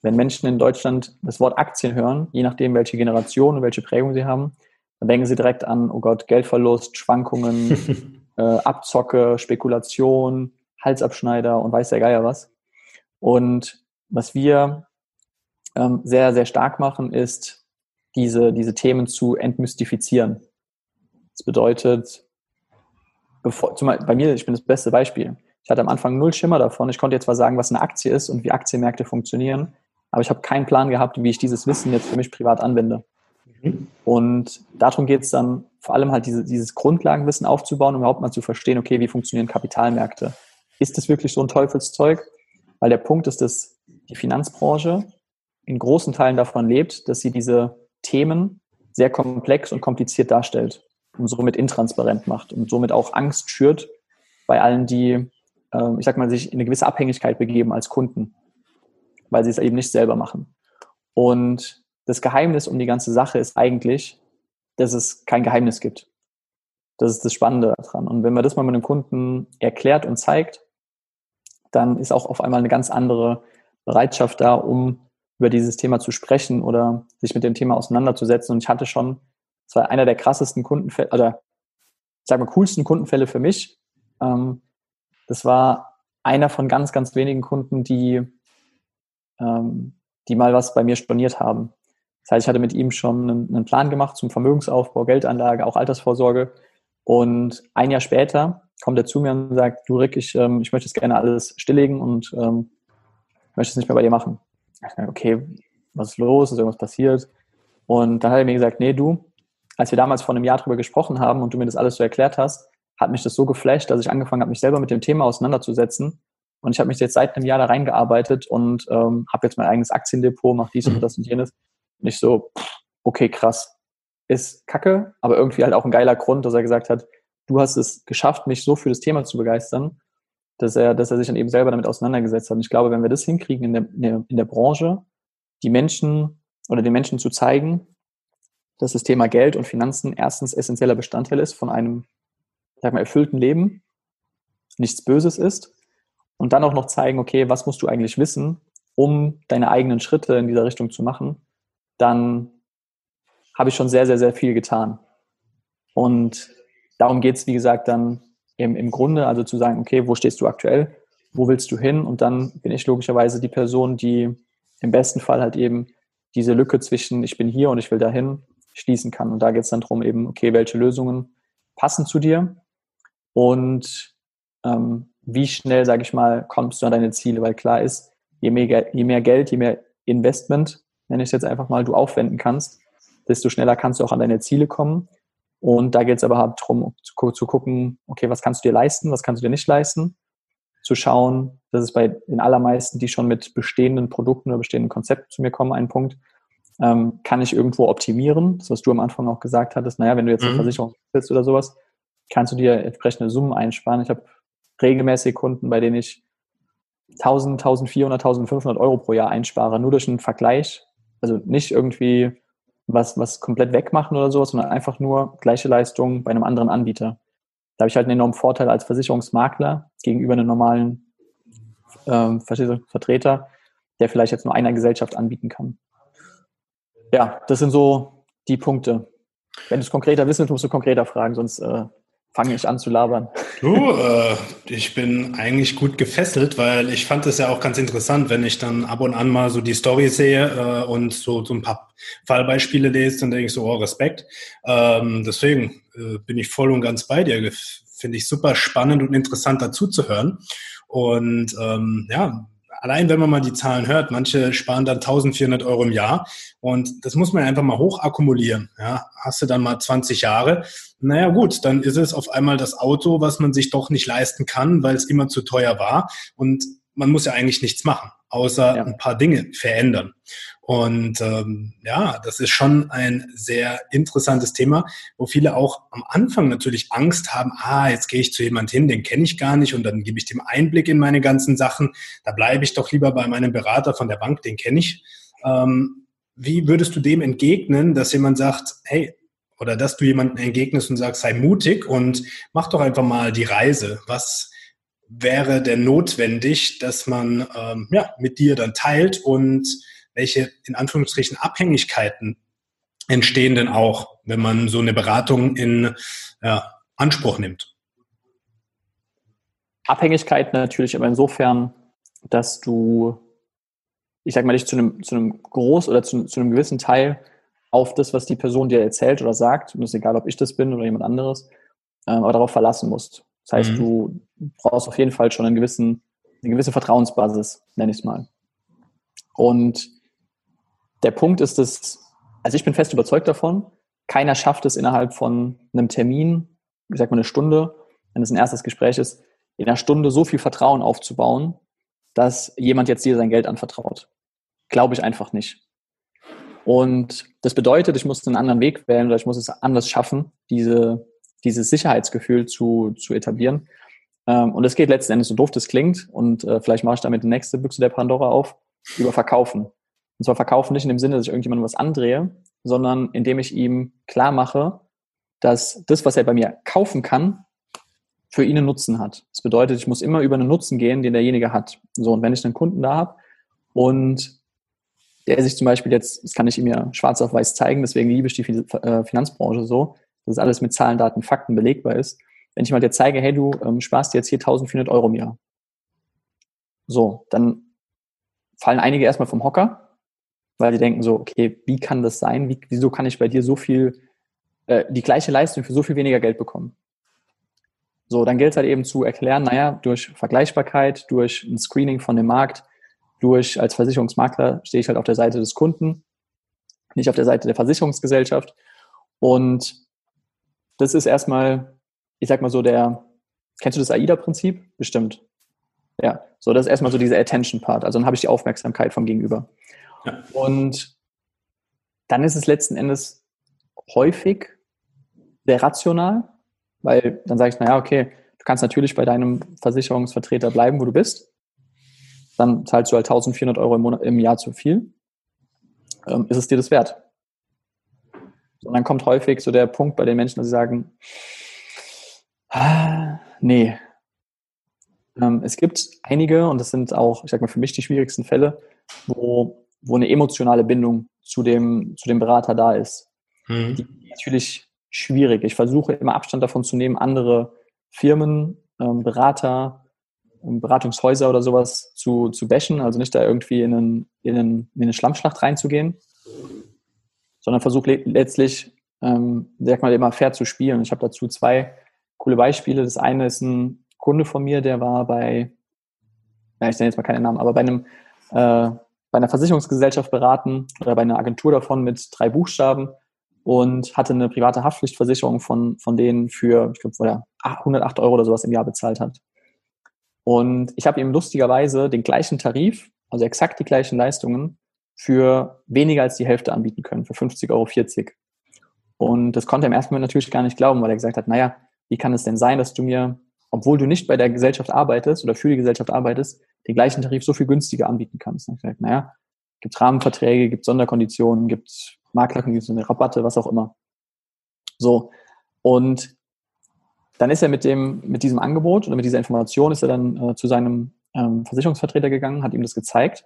Wenn Menschen in Deutschland das Wort Aktien hören, je nachdem, welche Generation und welche Prägung sie haben, dann denken sie direkt an, oh Gott, Geldverlust, Schwankungen, äh, Abzocke, Spekulation, Halsabschneider und weiß der Geier was. Und was wir ähm, sehr, sehr stark machen, ist, diese, diese Themen zu entmystifizieren. Das bedeutet, bevor, zum Beispiel, bei mir, ich bin das beste Beispiel. Ich hatte am Anfang null Schimmer davon. Ich konnte jetzt zwar sagen, was eine Aktie ist und wie Aktienmärkte funktionieren, aber ich habe keinen Plan gehabt, wie ich dieses Wissen jetzt für mich privat anwende. Mhm. Und darum geht es dann vor allem halt diese, dieses Grundlagenwissen aufzubauen, um überhaupt mal zu verstehen, okay, wie funktionieren Kapitalmärkte? Ist das wirklich so ein Teufelszeug? Weil der Punkt ist, dass die Finanzbranche in großen Teilen davon lebt, dass sie diese Themen sehr komplex und kompliziert darstellt und somit intransparent macht und somit auch Angst schürt bei allen, die, äh, ich sag mal, sich in eine gewisse Abhängigkeit begeben als Kunden weil sie es eben nicht selber machen. Und das Geheimnis um die ganze Sache ist eigentlich, dass es kein Geheimnis gibt. Das ist das Spannende daran. Und wenn man das mal mit einem Kunden erklärt und zeigt, dann ist auch auf einmal eine ganz andere Bereitschaft da, um über dieses Thema zu sprechen oder sich mit dem Thema auseinanderzusetzen. Und ich hatte schon, das war einer der krassesten Kundenfälle, oder ich sage mal coolsten Kundenfälle für mich. Ähm, das war einer von ganz, ganz wenigen Kunden, die ähm, die mal was bei mir storniert haben. Das heißt, ich hatte mit ihm schon einen, Plan gemacht zum Vermögensaufbau, Geldanlage, auch Altersvorsorge. Und ein Jahr später kommt er zu mir und sagt, du Rick, ich, ähm, ich möchte es gerne alles stilllegen und ähm, möchte es nicht mehr bei dir machen. Ich dachte, okay, was ist los? Ist irgendwas passiert? Und dann hat er mir gesagt, nee, du, als wir damals vor einem Jahr darüber gesprochen haben und du mir das alles so erklärt hast, hat mich das so geflasht, dass ich angefangen habe, mich selber mit dem Thema auseinanderzusetzen und ich habe mich jetzt seit einem Jahr da reingearbeitet und ähm, habe jetzt mein eigenes Aktiendepot, mache dies und mhm. das und jenes. Und ich so, okay, krass. Ist kacke, aber irgendwie halt auch ein geiler Grund, dass er gesagt hat, du hast es geschafft, mich so für das Thema zu begeistern, dass er, dass er sich dann eben selber damit auseinandergesetzt hat. Und ich glaube, wenn wir das hinkriegen in der, in der, in der Branche, die Menschen oder den Menschen zu zeigen, dass das Thema Geld und Finanzen erstens essentieller Bestandteil ist von einem, sag mal, erfüllten Leben, nichts Böses ist und dann auch noch zeigen, okay, was musst du eigentlich wissen, um deine eigenen Schritte in dieser Richtung zu machen, dann habe ich schon sehr, sehr, sehr viel getan. Und darum geht es, wie gesagt, dann im, im Grunde, also zu sagen, okay, wo stehst du aktuell, wo willst du hin? Und dann bin ich logischerweise die Person, die im besten Fall halt eben diese Lücke zwischen ich bin hier und ich will dahin schließen kann. Und da geht es dann darum, eben, okay, welche Lösungen passen zu dir und ähm, wie schnell, sage ich mal, kommst du an deine Ziele, weil klar ist, je mehr, je mehr Geld, je mehr Investment, nenne ich es jetzt einfach mal, du aufwenden kannst, desto schneller kannst du auch an deine Ziele kommen. Und da geht es aber halt darum, zu, zu, gucken, okay, was kannst du dir leisten, was kannst du dir nicht leisten, zu schauen, das ist bei den allermeisten, die schon mit bestehenden Produkten oder bestehenden Konzepten zu mir kommen, ein Punkt, ähm, kann ich irgendwo optimieren, das was du am Anfang auch gesagt hattest, naja, wenn du jetzt eine mhm. Versicherung willst oder sowas, kannst du dir entsprechende Summen einsparen. Ich habe regelmäßig Kunden, bei denen ich 1000, 1400, 1500 Euro pro Jahr einspare, nur durch einen Vergleich. Also nicht irgendwie was, was komplett wegmachen oder sowas, sondern einfach nur gleiche Leistung bei einem anderen Anbieter. Da habe ich halt einen enormen Vorteil als Versicherungsmakler gegenüber einem normalen ähm, Vertreter, der vielleicht jetzt nur einer Gesellschaft anbieten kann. Ja, das sind so die Punkte. Wenn du es konkreter wissen willst, musst du konkreter fragen, sonst äh, fange ich an zu labern. Du, äh, ich bin eigentlich gut gefesselt, weil ich fand es ja auch ganz interessant, wenn ich dann ab und an mal so die Story sehe äh, und so, so ein paar Fallbeispiele lese, dann denke ich so, oh, Respekt. Ähm, deswegen äh, bin ich voll und ganz bei dir. Finde ich super spannend und interessant dazu zu hören. Und ähm, ja, allein wenn man mal die Zahlen hört, manche sparen dann 1400 Euro im Jahr. Und das muss man einfach mal hoch akkumulieren. Ja, hast du dann mal 20 Jahre, naja gut, dann ist es auf einmal das Auto, was man sich doch nicht leisten kann, weil es immer zu teuer war. Und man muss ja eigentlich nichts machen, außer ja. ein paar Dinge verändern. Und ähm, ja, das ist schon ein sehr interessantes Thema, wo viele auch am Anfang natürlich Angst haben, ah, jetzt gehe ich zu jemand hin, den kenne ich gar nicht und dann gebe ich dem Einblick in meine ganzen Sachen. Da bleibe ich doch lieber bei meinem Berater von der Bank, den kenne ich. Ähm, wie würdest du dem entgegnen, dass jemand sagt, hey, oder dass du jemanden entgegnest und sagst, sei mutig und mach doch einfach mal die Reise. Was wäre denn notwendig, dass man ähm, ja, mit dir dann teilt und welche in Anführungsstrichen Abhängigkeiten entstehen denn auch, wenn man so eine Beratung in ja, Anspruch nimmt? Abhängigkeit natürlich aber insofern, dass du, ich sag mal, dich zu einem, zu einem groß oder zu, zu einem gewissen Teil auf das, was die Person dir erzählt oder sagt, und es ist egal, ob ich das bin oder jemand anderes, ähm, aber darauf verlassen musst. Das heißt, mhm. du brauchst auf jeden Fall schon einen gewissen, eine gewisse Vertrauensbasis, nenne ich es mal. Und der Punkt ist, dass, also ich bin fest überzeugt davon, keiner schafft es innerhalb von einem Termin, ich sag mal eine Stunde, wenn es ein erstes Gespräch ist, in einer Stunde so viel Vertrauen aufzubauen, dass jemand jetzt dir sein Geld anvertraut. Glaube ich einfach nicht. Und das bedeutet, ich muss einen anderen Weg wählen oder ich muss es anders schaffen, diese, dieses Sicherheitsgefühl zu, zu etablieren. Ähm, und es geht letzten Endes, so doof das klingt, und äh, vielleicht mache ich damit die nächste Büchse der Pandora auf, über Verkaufen. Und zwar Verkaufen nicht in dem Sinne, dass ich irgendjemandem was andrehe, sondern indem ich ihm klar mache, dass das, was er bei mir kaufen kann, für ihn einen Nutzen hat. Das bedeutet, ich muss immer über einen Nutzen gehen, den derjenige hat. So, und wenn ich einen Kunden da habe und der sich zum Beispiel jetzt, das kann ich ihm ja schwarz auf weiß zeigen, deswegen liebe ich die äh, Finanzbranche so, dass alles mit Zahlen, Daten, Fakten belegbar ist. Wenn ich mal dir zeige, hey, du ähm, sparst jetzt hier 1400 Euro im Jahr. So, dann fallen einige erstmal vom Hocker, weil die denken so, okay, wie kann das sein? Wie, wieso kann ich bei dir so viel, äh, die gleiche Leistung für so viel weniger Geld bekommen? So, dann gilt es halt eben zu erklären, naja, durch Vergleichbarkeit, durch ein Screening von dem Markt, durch, als Versicherungsmakler stehe ich halt auf der Seite des Kunden, nicht auf der Seite der Versicherungsgesellschaft. Und das ist erstmal, ich sag mal so, der, kennst du das AIDA-Prinzip? Bestimmt. Ja, so, das ist erstmal so dieser Attention-Part. Also dann habe ich die Aufmerksamkeit vom Gegenüber. Ja. Und dann ist es letzten Endes häufig sehr rational, weil dann sage ich, naja, okay, du kannst natürlich bei deinem Versicherungsvertreter bleiben, wo du bist dann zahlst du halt 1400 Euro im, Monat, im Jahr zu viel. Ähm, ist es dir das wert? Und dann kommt häufig so der Punkt bei den Menschen, dass sie sagen, ah, nee. Ähm, es gibt einige, und das sind auch, ich sag mal, für mich die schwierigsten Fälle, wo, wo eine emotionale Bindung zu dem, zu dem Berater da ist. Mhm. Die ist natürlich schwierig. Ich versuche immer Abstand davon zu nehmen, andere Firmen, ähm, Berater, Beratungshäuser oder sowas zu, zu bashen, also nicht da irgendwie in, einen, in, einen, in eine Schlammschlacht reinzugehen, sondern versuche le letztlich, ähm, sag mal, immer fair zu spielen. Ich habe dazu zwei coole Beispiele. Das eine ist ein Kunde von mir, der war bei, ja, ich nenne jetzt mal keinen Namen, aber bei einem, äh, bei einer Versicherungsgesellschaft beraten oder bei einer Agentur davon mit drei Buchstaben und hatte eine private Haftpflichtversicherung von, von denen für, ich glaube, wo er 108 Euro oder sowas im Jahr bezahlt hat. Und ich habe ihm lustigerweise den gleichen Tarif, also exakt die gleichen Leistungen, für weniger als die Hälfte anbieten können, für 50 Euro 40. Und das konnte er im ersten Moment natürlich gar nicht glauben, weil er gesagt hat, naja, wie kann es denn sein, dass du mir, obwohl du nicht bei der Gesellschaft arbeitest oder für die Gesellschaft arbeitest, den gleichen Tarif so viel günstiger anbieten kannst? Und ich gesagt, naja, gibt Rahmenverträge, gibt Sonderkonditionen, gibt Maklerkonditionen, Rabatte, was auch immer. So. Und dann ist er mit dem, mit diesem Angebot oder mit dieser Information ist er dann äh, zu seinem ähm, Versicherungsvertreter gegangen, hat ihm das gezeigt.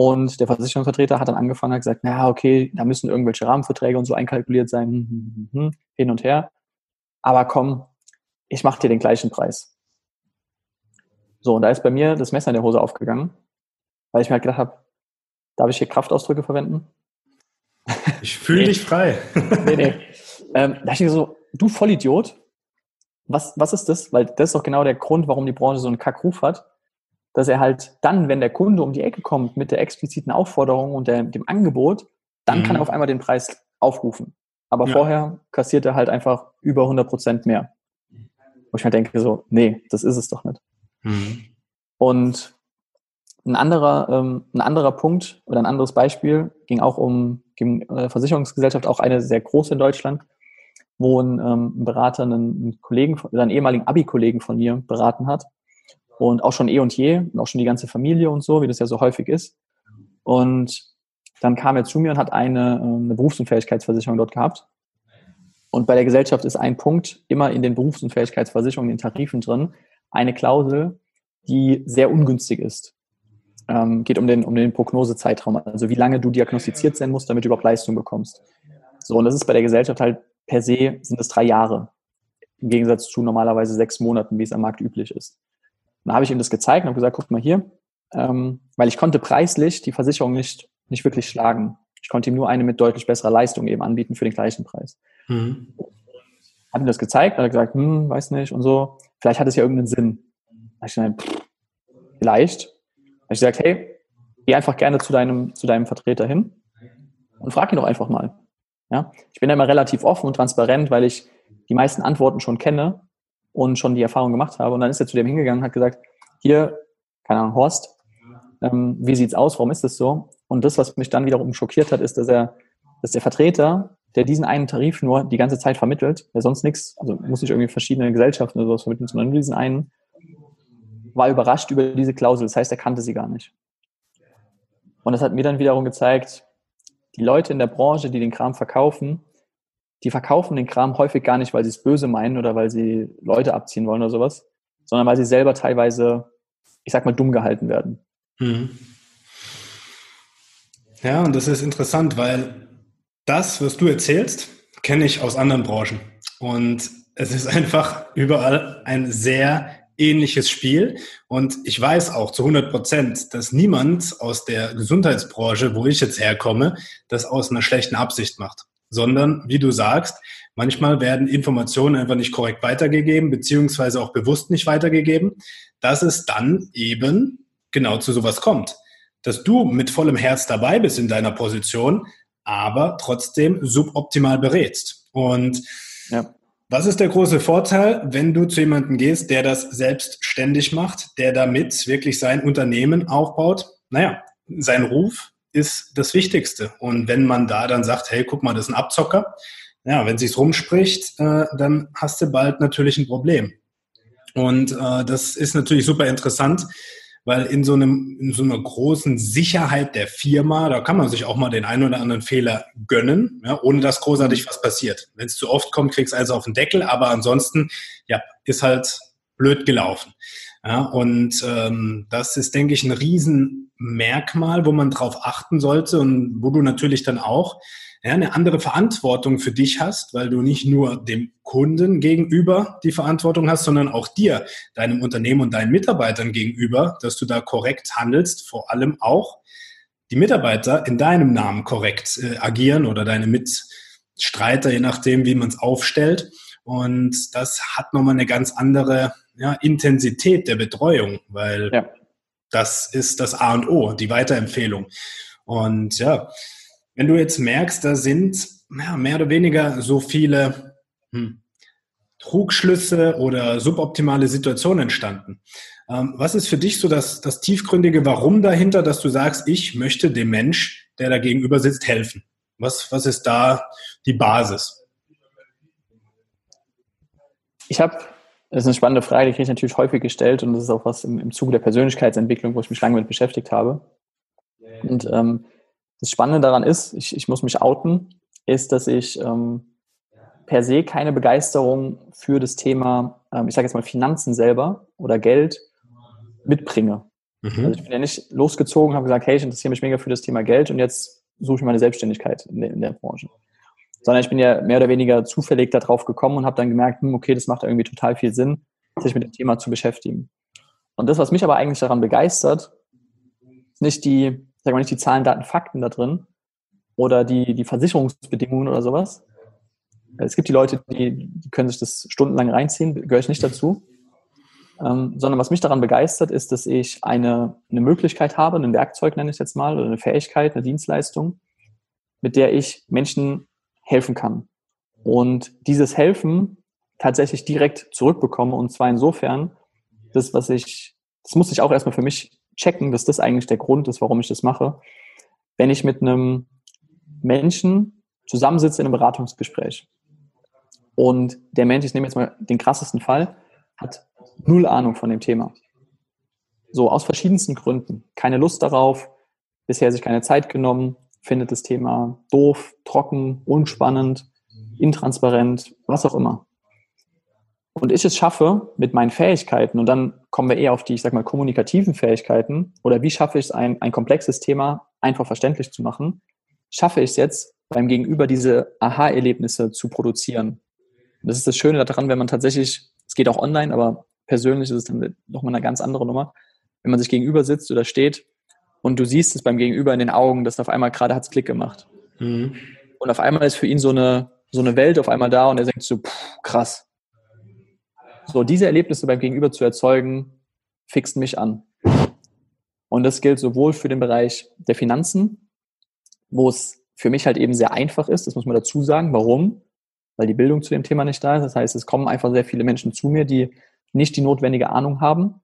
Und der Versicherungsvertreter hat dann angefangen, hat gesagt, na okay, da müssen irgendwelche Rahmenverträge und so einkalkuliert sein, hm, hm, hm, hin und her. Aber komm, ich mache dir den gleichen Preis. So, und da ist bei mir das Messer in der Hose aufgegangen, weil ich mir halt gedacht habe, darf ich hier Kraftausdrücke verwenden? Ich fühle nee. dich frei. nee, nee. Ähm, da dachte ich mir so, du Vollidiot, was, was ist das? Weil das ist doch genau der Grund, warum die Branche so einen Kackruf hat, dass er halt dann, wenn der Kunde um die Ecke kommt mit der expliziten Aufforderung und der, dem Angebot, dann mhm. kann er auf einmal den Preis aufrufen. Aber ja. vorher kassiert er halt einfach über 100 Prozent mehr. Wo ich mir halt denke so, nee, das ist es doch nicht. Mhm. Und ein anderer, ähm, ein anderer Punkt oder ein anderes Beispiel ging auch um ging, äh, Versicherungsgesellschaft, auch eine sehr große in Deutschland, wo ein, ähm, ein Berater einen, einen Kollegen, einen ehemaligen Abi-Kollegen von mir beraten hat. Und auch schon eh und je, und auch schon die ganze Familie und so, wie das ja so häufig ist. Und dann kam er zu mir und hat eine, ähm, eine Berufsunfähigkeitsversicherung dort gehabt. Und bei der Gesellschaft ist ein Punkt immer in den Berufsunfähigkeitsversicherungen, in den Tarifen drin, eine Klausel, die sehr ungünstig ist. Ähm, geht um den, um den Prognosezeitraum, also wie lange du diagnostiziert sein musst, damit du überhaupt Leistung bekommst. So, und das ist bei der Gesellschaft halt per se sind es drei Jahre. Im Gegensatz zu normalerweise sechs Monaten, wie es am Markt üblich ist. Dann habe ich ihm das gezeigt und habe gesagt, guck mal hier, ähm, weil ich konnte preislich die Versicherung nicht, nicht wirklich schlagen. Ich konnte ihm nur eine mit deutlich besserer Leistung eben anbieten für den gleichen Preis. Mhm. Hat ihm das gezeigt, hat er gesagt, hm, weiß nicht und so. Vielleicht hat es ja irgendeinen Sinn. Da ich gesagt, pff, vielleicht. Da habe ich gesagt, hey, geh einfach gerne zu deinem, zu deinem Vertreter hin und frag ihn doch einfach mal. Ja? Ich bin da immer relativ offen und transparent, weil ich die meisten Antworten schon kenne und schon die Erfahrung gemacht habe. Und dann ist er zu dem hingegangen und hat gesagt, hier, keine Ahnung, Horst, ähm, wie sieht's aus, warum ist das so? Und das, was mich dann wiederum schockiert hat, ist, dass er, dass der Vertreter, der diesen einen Tarif nur die ganze Zeit vermittelt, der sonst nichts, also muss nicht irgendwie verschiedene Gesellschaften oder sowas vermitteln, sondern nur diesen einen, war überrascht über diese Klausel. Das heißt, er kannte sie gar nicht. Und das hat mir dann wiederum gezeigt, die Leute in der Branche, die den Kram verkaufen, die verkaufen den Kram häufig gar nicht, weil sie es böse meinen oder weil sie Leute abziehen wollen oder sowas, sondern weil sie selber teilweise, ich sag mal, dumm gehalten werden. Mhm. Ja, und das ist interessant, weil das, was du erzählst, kenne ich aus anderen Branchen. Und es ist einfach überall ein sehr ähnliches Spiel. Und ich weiß auch zu 100 Prozent, dass niemand aus der Gesundheitsbranche, wo ich jetzt herkomme, das aus einer schlechten Absicht macht. Sondern, wie du sagst, manchmal werden Informationen einfach nicht korrekt weitergegeben, beziehungsweise auch bewusst nicht weitergegeben, dass es dann eben genau zu sowas kommt. Dass du mit vollem Herz dabei bist in deiner Position, aber trotzdem suboptimal berätst. Und ja. Was ist der große Vorteil, wenn du zu jemandem gehst, der das selbstständig macht, der damit wirklich sein Unternehmen aufbaut? Naja, sein Ruf ist das Wichtigste. Und wenn man da dann sagt, hey, guck mal, das ist ein Abzocker, ja, wenn sich's rumspricht, äh, dann hast du bald natürlich ein Problem. Und äh, das ist natürlich super interessant, weil in so einem, in so einer großen Sicherheit der Firma, da kann man sich auch mal den einen oder anderen Fehler gönnen, ja, ohne dass großartig was passiert. Wenn es zu oft kommt, kriegst du also auf den Deckel, aber ansonsten, ja, ist halt blöd gelaufen. Ja, und ähm, das ist, denke ich, ein Riesenmerkmal, wo man drauf achten sollte und wo du natürlich dann auch ja, eine andere Verantwortung für dich hast, weil du nicht nur dem Kunden gegenüber die Verantwortung hast, sondern auch dir, deinem Unternehmen und deinen Mitarbeitern gegenüber, dass du da korrekt handelst, vor allem auch die Mitarbeiter in deinem Namen korrekt äh, agieren oder deine Mitstreiter, je nachdem, wie man es aufstellt. Und das hat nochmal eine ganz andere ja, Intensität der Betreuung, weil ja. das ist das A und O, die Weiterempfehlung. Und ja, wenn du jetzt merkst, da sind ja, mehr oder weniger so viele hm, Trugschlüsse oder suboptimale Situationen entstanden. Ähm, was ist für dich so das, das tiefgründige Warum dahinter, dass du sagst, ich möchte dem Mensch, der da gegenüber sitzt, helfen? Was, was ist da die Basis? Ich habe, das ist eine spannende Frage, die kriege ich natürlich häufig gestellt und das ist auch was im, im Zuge der Persönlichkeitsentwicklung, wo ich mich lange mit beschäftigt habe. Und ähm, das Spannende daran ist, ich, ich muss mich outen, ist, dass ich ähm, per se keine Begeisterung für das Thema, ähm, ich sage jetzt mal Finanzen selber oder Geld mitbringe. Mhm. Also ich bin ja nicht losgezogen, habe gesagt, hey, ich interessiere mich mega für das Thema Geld und jetzt suche ich meine Selbstständigkeit in der, in der Branche. Sondern ich bin ja mehr oder weniger zufällig darauf gekommen und habe dann gemerkt, hm, okay, das macht irgendwie total viel Sinn, sich mit dem Thema zu beschäftigen. Und das, was mich aber eigentlich daran begeistert, ist nicht die sag mal nicht die Zahlen, Daten, Fakten da drin oder die, die Versicherungsbedingungen oder sowas. Es gibt die Leute, die, die können sich das stundenlang reinziehen, gehöre ich nicht dazu. Ähm, sondern was mich daran begeistert, ist, dass ich eine, eine Möglichkeit habe, ein Werkzeug nenne ich jetzt mal, oder eine Fähigkeit, eine Dienstleistung, mit der ich Menschen helfen kann. Und dieses Helfen tatsächlich direkt zurückbekomme und zwar insofern, das, was ich, das musste ich auch erstmal für mich checken, dass das eigentlich der Grund ist, warum ich das mache. Wenn ich mit einem Menschen zusammensitze in einem Beratungsgespräch und der Mensch, ich nehme jetzt mal den krassesten Fall, hat null Ahnung von dem Thema. So aus verschiedensten Gründen. Keine Lust darauf, bisher sich keine Zeit genommen, findet das Thema doof, trocken, unspannend, intransparent, was auch immer. Und ich es schaffe mit meinen Fähigkeiten, und dann kommen wir eher auf die, ich sag mal, kommunikativen Fähigkeiten, oder wie schaffe ich es, ein, ein komplexes Thema einfach verständlich zu machen, schaffe ich es jetzt, beim Gegenüber diese Aha-Erlebnisse zu produzieren. Und das ist das Schöne daran, wenn man tatsächlich, es geht auch online, aber persönlich ist es dann nochmal eine ganz andere Nummer, wenn man sich gegenüber sitzt oder steht und du siehst es beim Gegenüber in den Augen, dass auf einmal gerade hat es Klick gemacht. Mhm. Und auf einmal ist für ihn so eine, so eine Welt auf einmal da und er denkt so, pff, krass. So, diese Erlebnisse beim Gegenüber zu erzeugen, fixt mich an. Und das gilt sowohl für den Bereich der Finanzen, wo es für mich halt eben sehr einfach ist, das muss man dazu sagen. Warum? Weil die Bildung zu dem Thema nicht da ist. Das heißt, es kommen einfach sehr viele Menschen zu mir, die nicht die notwendige Ahnung haben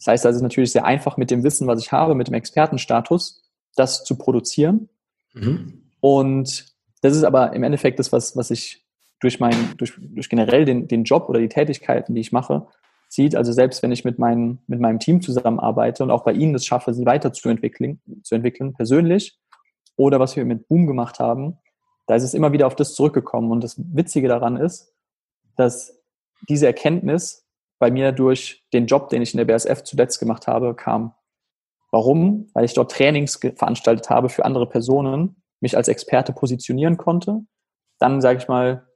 das heißt also natürlich sehr einfach mit dem Wissen, was ich habe, mit dem Expertenstatus, das zu produzieren. Mhm. Und das ist aber im Endeffekt das, was, was ich durch mein, durch, durch generell den, den Job oder die Tätigkeiten, die ich mache, sieht. Also selbst wenn ich mit, meinen, mit meinem Team zusammenarbeite und auch bei Ihnen es schaffe, sie weiterzuentwickeln, zu entwickeln, persönlich, oder was wir mit Boom gemacht haben, da ist es immer wieder auf das zurückgekommen. Und das Witzige daran ist, dass diese Erkenntnis bei mir durch den Job, den ich in der BSF zuletzt gemacht habe, kam. Warum? Weil ich dort Trainings veranstaltet habe für andere Personen, mich als Experte positionieren konnte. Dann, sage ich mal,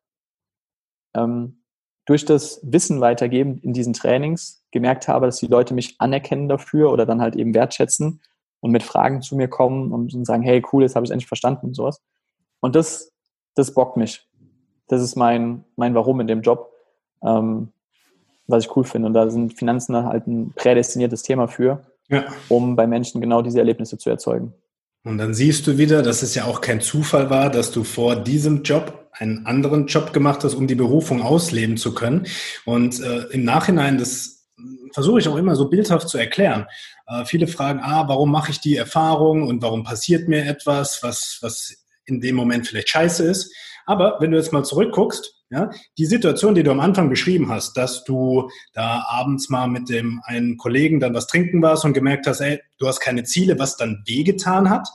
ähm, durch das Wissen weitergeben in diesen Trainings gemerkt habe, dass die Leute mich anerkennen dafür oder dann halt eben wertschätzen und mit Fragen zu mir kommen und, sagen, hey, cool, jetzt habe ich es endlich verstanden und sowas. Und das, das bockt mich. Das ist mein, mein Warum in dem Job. Ähm, was ich cool finde. Und da sind Finanzen halt ein prädestiniertes Thema für, ja. um bei Menschen genau diese Erlebnisse zu erzeugen. Und dann siehst du wieder, dass es ja auch kein Zufall war, dass du vor diesem Job einen anderen Job gemacht hast, um die Berufung ausleben zu können. Und äh, im Nachhinein, das versuche ich auch immer so bildhaft zu erklären. Äh, viele fragen, ah, warum mache ich die Erfahrung und warum passiert mir etwas, was, was in dem Moment vielleicht scheiße ist. Aber wenn du jetzt mal zurückguckst, ja, die Situation, die du am Anfang beschrieben hast, dass du da abends mal mit dem einen Kollegen dann was trinken warst und gemerkt hast, ey, du hast keine Ziele, was dann wehgetan hat.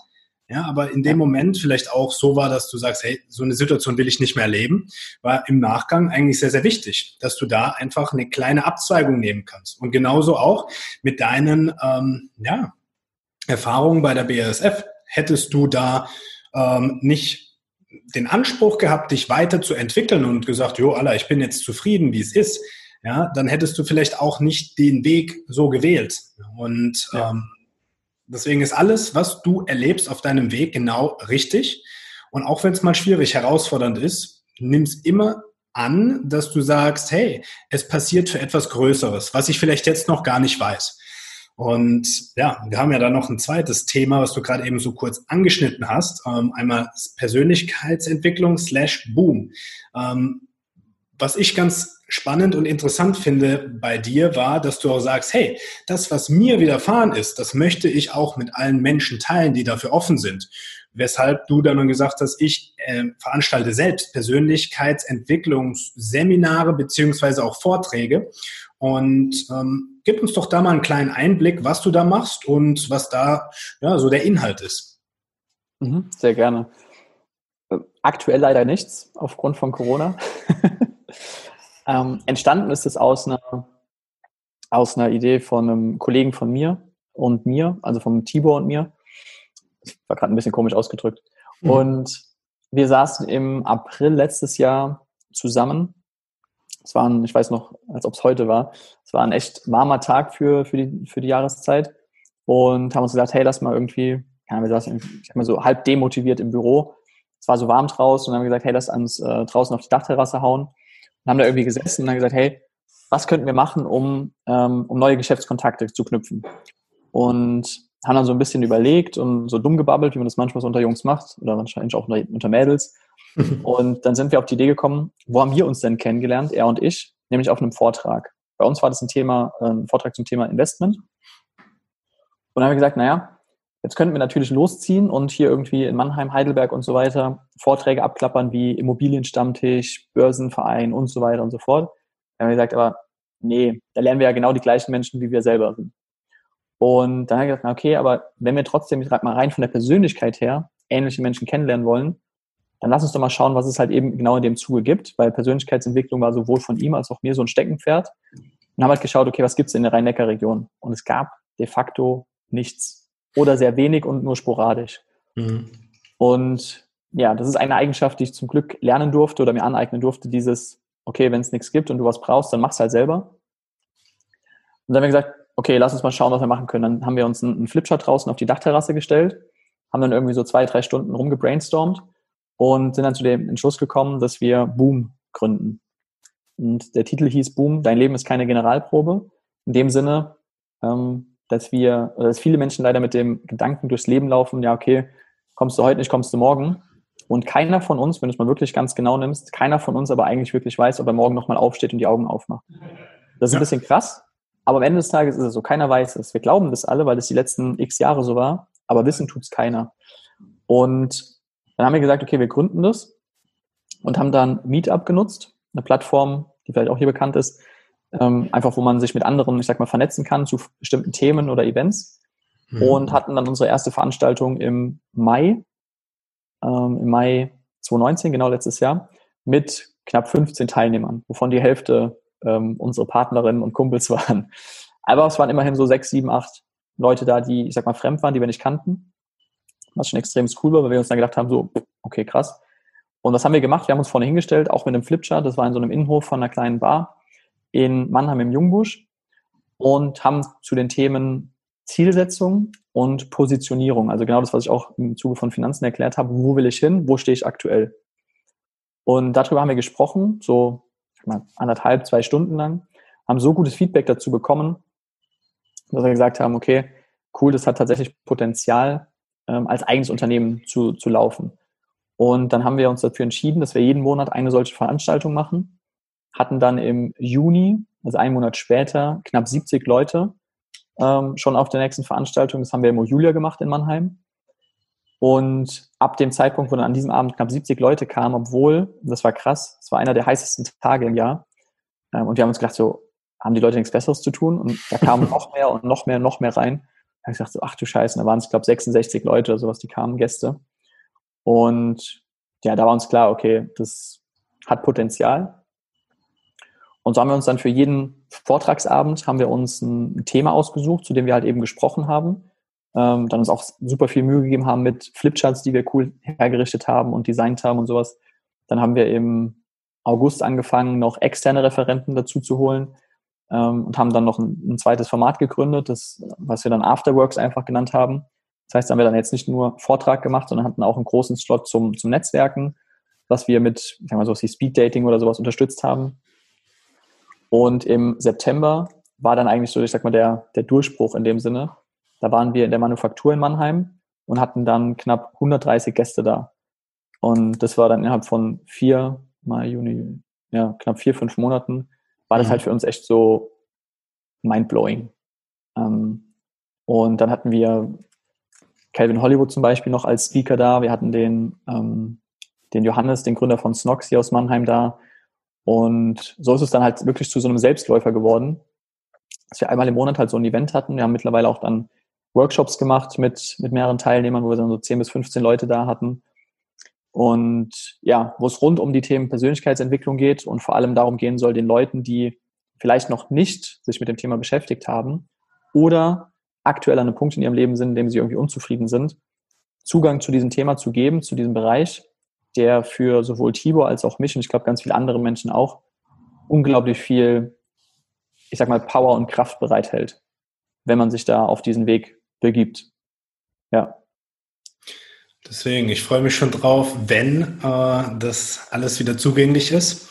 Ja, aber in dem Moment vielleicht auch so war, dass du sagst, hey, so eine Situation will ich nicht mehr erleben, war im Nachgang eigentlich sehr, sehr wichtig, dass du da einfach eine kleine Abzweigung nehmen kannst. Und genauso auch mit deinen ähm, ja, Erfahrungen bei der BASF. Hättest du da ähm, nicht den Anspruch gehabt, dich weiterzuentwickeln und gesagt, jo, Allah, ich bin jetzt zufrieden, wie es ist, ja, dann hättest du vielleicht auch nicht den Weg so gewählt. Und ja. ähm, deswegen ist alles, was du erlebst auf deinem Weg, genau richtig. Und auch wenn es mal schwierig, herausfordernd ist, nimm es immer an, dass du sagst, hey, es passiert für etwas Größeres, was ich vielleicht jetzt noch gar nicht weiß. Und ja, wir haben ja da noch ein zweites Thema, was du gerade eben so kurz angeschnitten hast. Ähm, einmal Persönlichkeitsentwicklung slash Boom. Ähm, was ich ganz spannend und interessant finde bei dir war, dass du auch sagst, hey, das, was mir widerfahren ist, das möchte ich auch mit allen Menschen teilen, die dafür offen sind. Weshalb du dann gesagt hast, ich äh, veranstalte selbst Persönlichkeitsentwicklungsseminare beziehungsweise auch Vorträge. Und ähm, Gib uns doch da mal einen kleinen Einblick, was du da machst und was da ja, so der Inhalt ist. Mhm, sehr gerne. Äh, aktuell leider nichts aufgrund von Corona. ähm, entstanden ist es aus einer, aus einer Idee von einem Kollegen von mir und mir, also vom Tibor und mir. Das war gerade ein bisschen komisch ausgedrückt. Mhm. Und wir saßen im April letztes Jahr zusammen es war ein, ich weiß noch, als ob es heute war, es war ein echt warmer Tag für, für, die, für die Jahreszeit und haben uns gesagt, hey, lass mal irgendwie, ja, wir saßen, ich sag mal so halb demotiviert im Büro. Es war so warm draußen und haben gesagt, hey, lass uns äh, draußen auf die Dachterrasse hauen. Und haben da irgendwie gesessen und haben gesagt, hey, was könnten wir machen, um, ähm, um neue Geschäftskontakte zu knüpfen? Und haben dann so ein bisschen überlegt und so dumm gebabbelt, wie man das manchmal so unter Jungs macht oder wahrscheinlich auch unter Mädels. Und dann sind wir auf die Idee gekommen, wo haben wir uns denn kennengelernt, er und ich, nämlich auf einem Vortrag. Bei uns war das ein Thema, äh, ein Vortrag zum Thema Investment. dann haben wir gesagt, naja, jetzt könnten wir natürlich losziehen und hier irgendwie in Mannheim, Heidelberg und so weiter Vorträge abklappern wie Immobilienstammtisch, Börsenverein und so weiter und so fort. Dann haben wir gesagt, aber nee, da lernen wir ja genau die gleichen Menschen, wie wir selber sind. Und dann haben wir gesagt, okay, aber wenn wir trotzdem mal rein von der Persönlichkeit her ähnliche Menschen kennenlernen wollen, dann lass uns doch mal schauen, was es halt eben genau in dem Zuge gibt, weil Persönlichkeitsentwicklung war sowohl von ihm als auch mir so ein Steckenpferd. Und haben halt geschaut, okay, was gibt es in der Rhein-Neckar-Region? Und es gab de facto nichts oder sehr wenig und nur sporadisch. Mhm. Und ja, das ist eine Eigenschaft, die ich zum Glück lernen durfte oder mir aneignen durfte, dieses, okay, wenn es nichts gibt und du was brauchst, dann mach's halt selber. Und dann haben wir gesagt, okay, lass uns mal schauen, was wir machen können. Dann haben wir uns einen Flipchart draußen auf die Dachterrasse gestellt, haben dann irgendwie so zwei, drei Stunden rumgebrainstormt und sind dann zu dem Entschluss gekommen, dass wir Boom gründen. Und der Titel hieß Boom, dein Leben ist keine Generalprobe. In dem Sinne, ähm, dass wir, oder dass viele Menschen leider mit dem Gedanken durchs Leben laufen, ja, okay, kommst du heute nicht, kommst du morgen. Und keiner von uns, wenn du es mal wirklich ganz genau nimmst, keiner von uns aber eigentlich wirklich weiß, ob er morgen nochmal aufsteht und die Augen aufmacht. Das ist ein bisschen krass, aber am Ende des Tages ist es so, keiner weiß es. Wir glauben das alle, weil es die letzten x Jahre so war, aber wissen tut es keiner. Und dann haben wir gesagt, okay, wir gründen das und haben dann Meetup genutzt, eine Plattform, die vielleicht auch hier bekannt ist, ähm, einfach wo man sich mit anderen, ich sag mal, vernetzen kann zu bestimmten Themen oder Events. Mhm. Und hatten dann unsere erste Veranstaltung im Mai, ähm, im Mai 2019, genau letztes Jahr, mit knapp 15 Teilnehmern, wovon die Hälfte ähm, unsere Partnerinnen und Kumpels waren. Aber es waren immerhin so sechs, sieben, acht Leute da, die, ich sag mal, fremd waren, die wir nicht kannten. Was schon extrem cool war, weil wir uns dann gedacht haben, so, okay, krass. Und was haben wir gemacht? Wir haben uns vorne hingestellt, auch mit einem Flipchart. Das war in so einem Innenhof von einer kleinen Bar in Mannheim im Jungbusch und haben zu den Themen Zielsetzung und Positionierung, also genau das, was ich auch im Zuge von Finanzen erklärt habe, wo will ich hin, wo stehe ich aktuell. Und darüber haben wir gesprochen, so anderthalb, zwei Stunden lang, haben so gutes Feedback dazu bekommen, dass wir gesagt haben, okay, cool, das hat tatsächlich Potenzial, ähm, als eigenes Unternehmen zu, zu laufen. Und dann haben wir uns dafür entschieden, dass wir jeden Monat eine solche Veranstaltung machen, hatten dann im Juni, also einen Monat später, knapp 70 Leute ähm, schon auf der nächsten Veranstaltung. Das haben wir im Julia gemacht in Mannheim. Und ab dem Zeitpunkt, wo dann an diesem Abend knapp 70 Leute kamen, obwohl, das war krass, es war einer der heißesten Tage im Jahr. Ähm, und wir haben uns gedacht, so, haben die Leute nichts Besseres zu tun? Und da kamen noch mehr und noch mehr und noch mehr rein. Habe ich gesagt, so, ach du Scheiße, da waren es, glaube 66 Leute oder sowas, die kamen, Gäste. Und ja, da war uns klar, okay, das hat Potenzial. Und so haben wir uns dann für jeden Vortragsabend haben wir uns ein Thema ausgesucht, zu dem wir halt eben gesprochen haben ähm, dann uns auch super viel Mühe gegeben haben mit Flipcharts, die wir cool hergerichtet haben und designt haben und sowas. Dann haben wir im August angefangen, noch externe Referenten dazu zu holen ähm, und haben dann noch ein, ein, zweites Format gegründet, das, was wir dann Afterworks einfach genannt haben. Das heißt, da haben wir dann jetzt nicht nur Vortrag gemacht, sondern hatten auch einen großen Slot zum, zum Netzwerken, was wir mit, sagen wir mal so, Speed Dating oder sowas unterstützt haben. Und im September war dann eigentlich so, ich sag mal, der, der Durchbruch in dem Sinne, da waren wir in der Manufaktur in Mannheim und hatten dann knapp 130 Gäste da. Und das war dann innerhalb von vier, Mai, Juni, ja, knapp vier, fünf Monaten, war das mhm. halt für uns echt so mindblowing. Ähm, und dann hatten wir Calvin Hollywood zum Beispiel noch als Speaker da. Wir hatten den, ähm, den Johannes, den Gründer von Snox hier aus Mannheim da. Und so ist es dann halt wirklich zu so einem Selbstläufer geworden, dass wir einmal im Monat halt so ein Event hatten. Wir haben mittlerweile auch dann Workshops gemacht mit, mit mehreren Teilnehmern, wo wir dann so 10 bis 15 Leute da hatten. Und ja, wo es rund um die Themen Persönlichkeitsentwicklung geht und vor allem darum gehen soll, den Leuten, die vielleicht noch nicht sich mit dem Thema beschäftigt haben oder aktuell an einem Punkt in ihrem Leben sind, in dem sie irgendwie unzufrieden sind, Zugang zu diesem Thema zu geben, zu diesem Bereich, der für sowohl Tibor als auch mich und ich glaube ganz viele andere Menschen auch unglaublich viel, ich sag mal, Power und Kraft bereithält, wenn man sich da auf diesen Weg begibt. Ja. Deswegen, ich freue mich schon drauf, wenn äh, das alles wieder zugänglich ist.